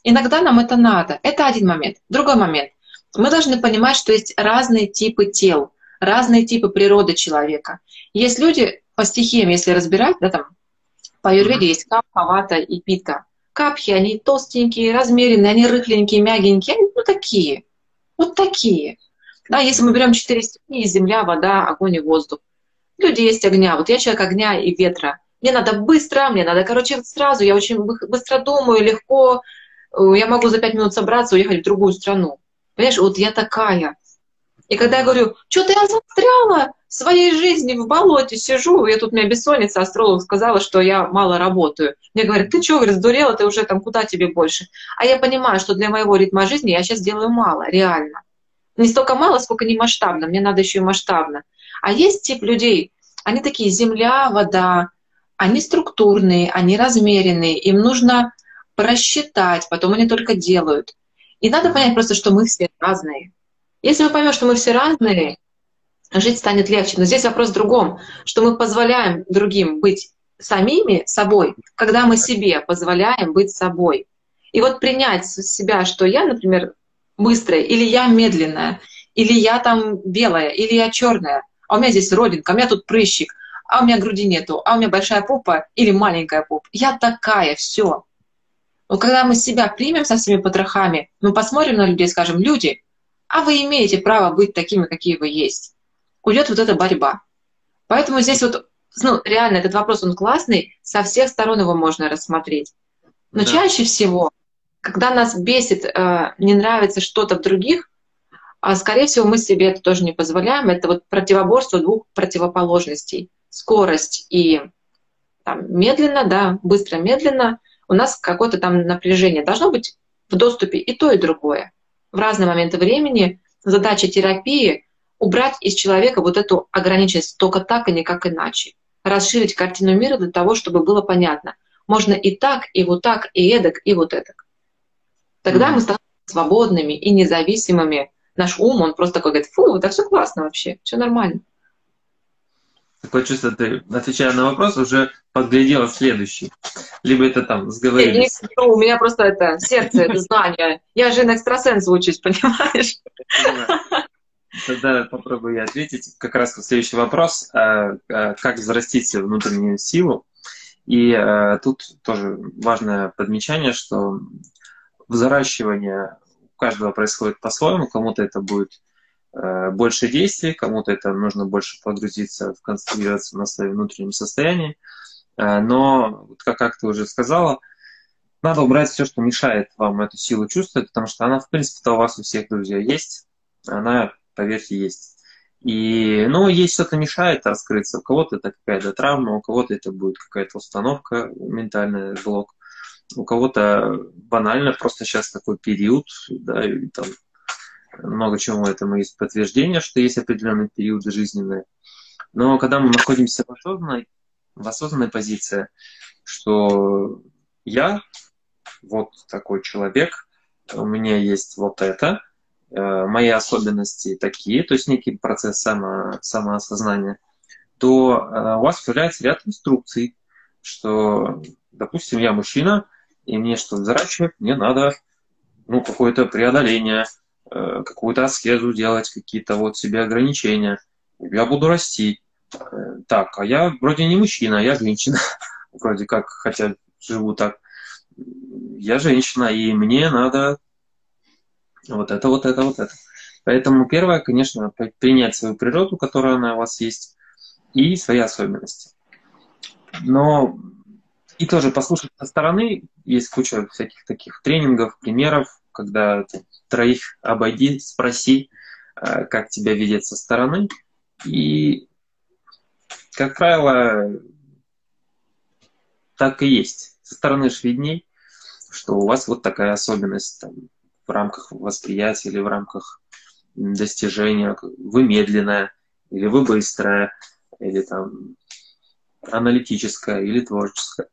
Иногда нам это надо. Это один момент. Другой момент. Мы должны понимать, что есть разные типы тел, разные типы природы человека. Есть люди по стихиям, если разбирать, да, там, по аюрведе есть капха, вата и пита. Капхи, они толстенькие, размеренные, они рыхленькие, мягенькие, они ну такие, вот такие. Да, если мы берем четыре стихии, земля, вода, огонь и воздух, Люди есть огня. Вот я человек огня и ветра. Мне надо быстро, мне надо, короче, сразу. Я очень быстро думаю, легко. Э, я могу за пять минут собраться, уехать в другую страну. Понимаешь, вот я такая. И когда я говорю, что-то я застряла в своей жизни, в болоте сижу, я тут, у меня бессонница, астролог сказала, что я мало работаю. Мне говорят, ты что, говорит, сдурела, ты уже там, куда тебе больше? А я понимаю, что для моего ритма жизни я сейчас делаю мало, реально. Не столько мало, сколько не масштабно, мне надо еще и масштабно. А есть тип людей, они такие земля, вода, они структурные, они размеренные, им нужно просчитать, потом они только делают. И надо понять просто, что мы все разные. Если мы поймем, что мы все разные, жить станет легче. Но здесь вопрос в другом, что мы позволяем другим быть самими собой, когда мы себе позволяем быть собой. И вот принять себя, что я, например, быстрая, или я медленная, или я там белая, или я черная, а у меня здесь родинка, у меня тут прыщик, а у меня груди нету, а у меня большая попа или маленькая попа. Я такая, все. Но когда мы себя примем со всеми потрохами, мы посмотрим на людей и скажем, люди, а вы имеете право быть такими, какие вы есть. Уйдет вот эта борьба. Поэтому здесь вот, ну, реально, этот вопрос, он классный, со всех сторон его можно рассмотреть. Но да. чаще всего, когда нас бесит, э, не нравится что-то в других, а скорее всего мы себе это тоже не позволяем. Это вот противоборство двух противоположностей. Скорость и там, медленно, да, быстро, медленно. У нас какое-то там напряжение. Должно быть в доступе и то, и другое. В разные моменты времени задача терапии — убрать из человека вот эту ограниченность только так и никак иначе. Расширить картину мира для того, чтобы было понятно. Можно и так, и вот так, и эдак, и вот эдак. Тогда mm-hmm. мы станем свободными и независимыми наш ум, он просто такой говорит, фу, да все классно вообще, все нормально. Такое чувство, ты, отвечая на вопрос, уже подглядела следующий. Либо это там сговорились. Я не, у меня просто это сердце, это знание. Я же на экстрасенс учусь, [LAUGHS] понимаешь? Тогда попробую я ответить. Как раз следующий вопрос. А, а, как взрастить внутреннюю силу? И а, тут тоже важное подмечание, что взращивание каждого происходит по-своему, кому-то это будет э, больше действий, кому-то это нужно больше погрузиться концентрироваться на своем внутреннем состоянии. Э, но, как, как ты уже сказала, надо убрать все, что мешает вам эту силу чувствовать, потому что она, в принципе, у вас у всех, друзья, есть. Она, поверьте, есть. И, ну, есть что-то мешает раскрыться. У кого-то это какая-то травма, у кого-то это будет какая-то установка, ментальный блок. У кого-то банально просто сейчас такой период, да, и там много чему этому есть подтверждение, что есть определенные периоды жизненные. Но когда мы находимся в осознанной, в осознанной позиции, что я вот такой человек, у меня есть вот это, э, мои особенности такие, то есть некий процесс само, самоосознания, то э, у вас появляется ряд инструкций, что, допустим, я мужчина, и мне что взращивать, мне надо ну, какое-то преодоление, э, какую-то аскезу делать, какие-то вот себе ограничения. Я буду расти. Так, а я вроде не мужчина, я женщина. [LAUGHS] Вроде как, хотя живу так я женщина, и мне надо вот это, вот это, вот это. Поэтому первое, конечно, принять свою природу, которая на у вас есть, и свои особенности. Но и тоже послушать со стороны, есть куча всяких таких тренингов, примеров, когда троих обойди, спроси, э, как тебя видят со стороны. И, как правило, так и есть со стороны ж видней, что у вас вот такая особенность там, в рамках восприятия или в рамках достижения. Вы медленная, или вы быстрая, или там аналитическая, или творческая.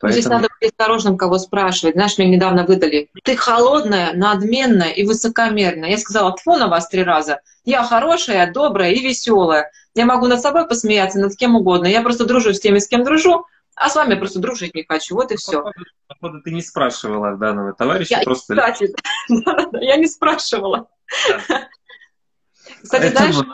Поэтому... Здесь надо быть осторожным, кого спрашивать. Знаешь, мне недавно выдали. Ты холодная, надменная и высокомерная. Я сказала, тьфу на вас три раза. Я хорошая, добрая и веселая. Я могу над собой посмеяться, над кем угодно. Я просто дружу с теми, с кем дружу, а с вами просто дружить не хочу, вот и все. Походу, ты не спрашивала данного товарища, я, просто... Кстати, [LAUGHS] я не спрашивала. Кстати, дальше,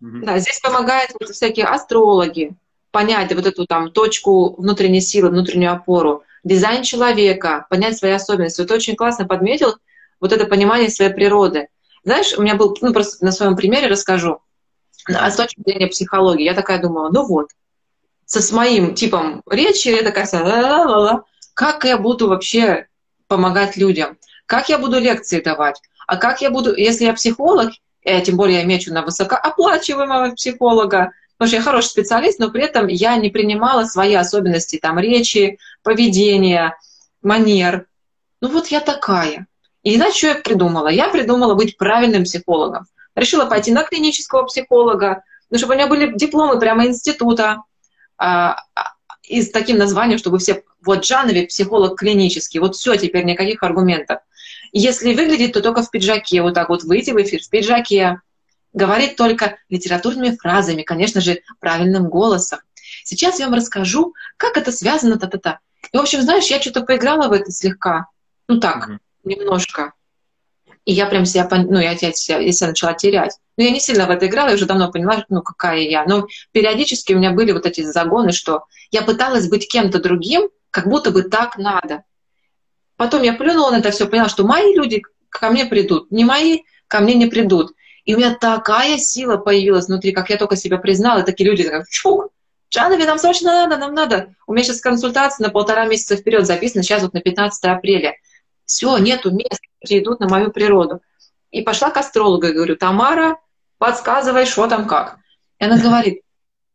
да, здесь помогают всякие астрологи, понять вот эту там точку внутренней силы, внутреннюю опору, дизайн человека, понять свои особенности. Вот очень классно подметил вот это понимание своей природы. Знаешь, у меня был, ну просто на своем примере расскажу, а с точки зрения психологии, я такая думала, ну вот, со моим типом речи, я такая вся, как я буду вообще помогать людям, как я буду лекции давать, а как я буду, если я психолог, я, тем более я мечу на высокооплачиваемого психолога, потому что я хороший специалист, но при этом я не принимала свои особенности там речи, поведения, манер. Ну вот я такая. И знаете, что я придумала? Я придумала быть правильным психологом. Решила пойти на клинического психолога, ну, чтобы у меня были дипломы прямо института, а, а, и с таким названием, чтобы все... Вот Жановик, психолог клинический, вот все, теперь никаких аргументов. Если выглядит, то только в пиджаке, вот так вот выйти в эфир в пиджаке, говорит только литературными фразами, конечно же, правильным голосом. Сейчас я вам расскажу, как это связано, та-та-та. И, в общем, знаешь, я что-то поиграла в это слегка, ну так, mm-hmm. немножко. И я прям себя, ну, я, я, себя, я себя начала терять. Но я не сильно в это играла, я уже давно поняла, ну, какая я. Но периодически у меня были вот эти загоны, что я пыталась быть кем-то другим, как будто бы так надо. Потом я плюнула на это все, поняла, что мои люди ко мне придут, не мои ко мне не придут. И у меня такая сила появилась внутри, как я только себя признала, такие люди, как чук, Джанови, нам срочно надо, нам надо. У меня сейчас консультация на полтора месяца вперед записана, сейчас вот на 15 апреля. Все, нету мест, идут на мою природу. И пошла к астрологу и говорю, Тамара, подсказывай, что там как. И она говорит,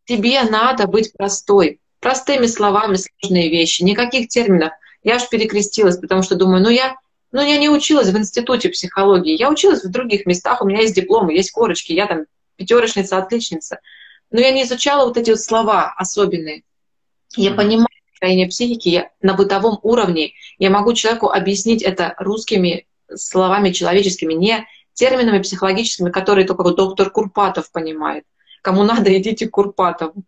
тебе надо быть простой, простыми словами сложные вещи, никаких терминов. Я аж перекрестилась, потому что думаю, ну я, ну я не училась в институте психологии, я училась в других местах, у меня есть дипломы, есть корочки, я там пятерочница, отличница. Но я не изучала вот эти вот слова особенные. Я понимаю строение психики я, на бытовом уровне. Я могу человеку объяснить это русскими словами человеческими, не терминами психологическими, которые только вот доктор Курпатов понимает. Кому [LAUGHS] надо, идите к Курпатову.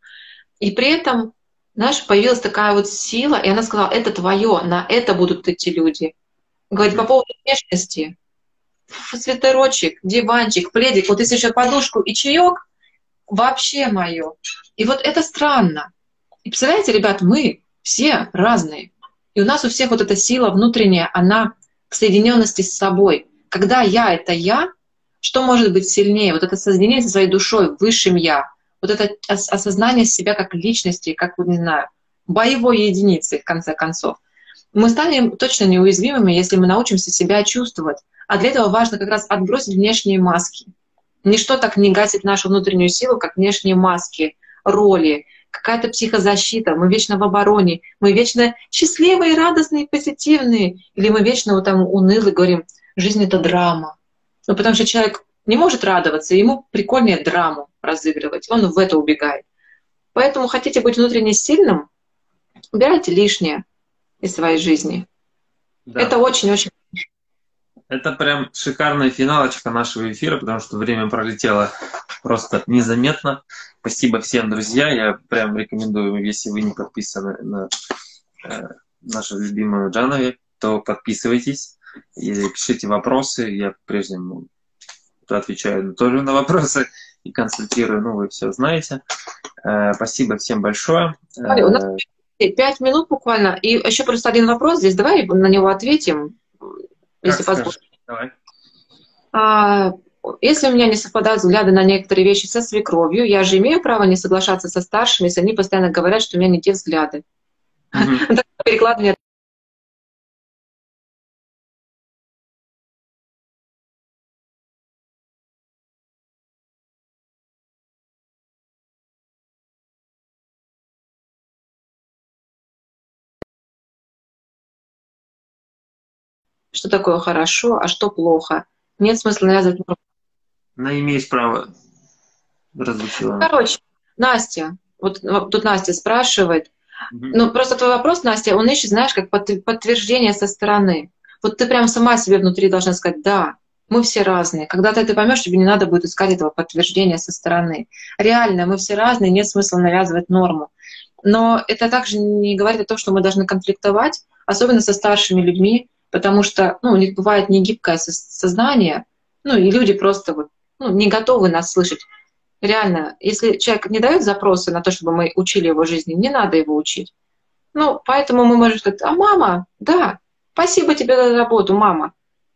И при этом, знаешь, появилась такая вот сила, и она сказала, это твое, на это будут идти люди. Говорит, по поводу внешности. Свитерочек, диванчик, пледик, вот если еще подушку и чаек, вообще мое. И вот это странно. И представляете, ребят, мы все разные. И у нас у всех вот эта сила внутренняя, она к соединенности с собой. Когда я — это я, что может быть сильнее? Вот это соединение со своей душой, высшим я. Вот это осознание себя как личности, как, не знаю, боевой единицы, в конце концов. Мы станем точно неуязвимыми, если мы научимся себя чувствовать. А для этого важно как раз отбросить внешние маски. Ничто так не гасит нашу внутреннюю силу, как внешние маски, роли, какая-то психозащита, мы вечно в обороне, мы вечно счастливые, радостные, позитивные, или мы вечно вот там унылые, говорим, жизнь это драма. Ну, потому что человек не может радоваться, ему прикольнее драму разыгрывать, он в это убегает. Поэтому хотите быть внутренне сильным, убирайте лишнее из своей жизни. Да. Это очень-очень это прям шикарная финалочка нашего эфира, потому что время пролетело просто незаметно. Спасибо всем, друзья. Я прям рекомендую, если вы не подписаны на э, нашу любимую Джанови, то подписывайтесь и пишите вопросы. Я прежнему отвечаю тоже на вопросы и консультирую. Ну, вы все знаете. Э, спасибо всем большое. Смотри, у нас э, пять минут буквально. И еще просто один вопрос здесь. Давай на него ответим, если позволишь. Давай. А, если у меня не совпадают взгляды на некоторые вещи со свекровью, я же имею право не соглашаться со старшими, если они постоянно говорят, что у меня не те взгляды. [LAUGHS] Перекладывание что такое хорошо, а что плохо. Нет смысла навязывать. Но имеешь право различила. Короче, Настя, вот тут Настя спрашивает, угу. ну просто твой вопрос, Настя, он ищет, знаешь, как подтверждение со стороны. Вот ты прям сама себе внутри должна сказать, да, мы все разные. Когда-то ты поймешь, тебе не надо будет искать этого подтверждения со стороны. Реально, мы все разные, нет смысла навязывать норму. Но это также не говорит о том, что мы должны конфликтовать, особенно со старшими людьми, потому что ну, у них бывает негибкое сознание, ну и люди просто вот, ну, не готовы нас слышать. Реально, если человек не дает запросы на то, чтобы мы учили его жизни, не надо его учить. Ну, поэтому мы можем сказать, а мама, да, спасибо тебе за работу, мама.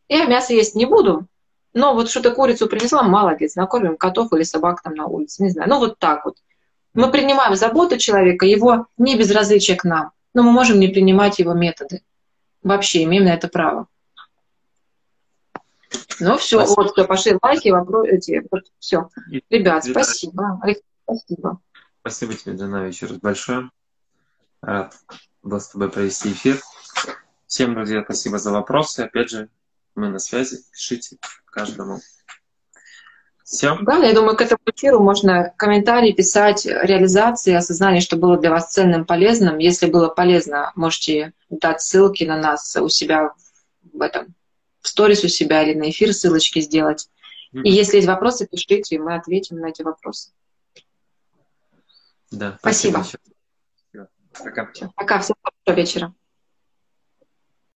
Я мясо есть не буду, но вот что то курицу принесла, молодец, накормим котов или собак там на улице, не знаю. Ну, вот так вот. Мы принимаем заботу человека, его не безразличие к нам, но мы можем не принимать его методы вообще имеем на это право. Ну все, спасибо. вот, все, пошли лайки, вопросы, эти, вот, все. Ребят, Виталий. спасибо. спасибо. Спасибо тебе, Дана, еще раз большое. Рад был с тобой провести эфир. Всем, друзья, спасибо за вопросы. Опять же, мы на связи. Пишите каждому. Все. Да, я думаю, к этому эфиру можно комментарии писать, реализации, осознание, что было для вас ценным, полезным. Если было полезно, можете дать ссылки на нас у себя в этом, в сторис у себя или на эфир ссылочки сделать. Mm-hmm. И если есть вопросы, пишите, мы ответим на эти вопросы. Да, спасибо. спасибо. Пока. Пока, всем хорошего вечера.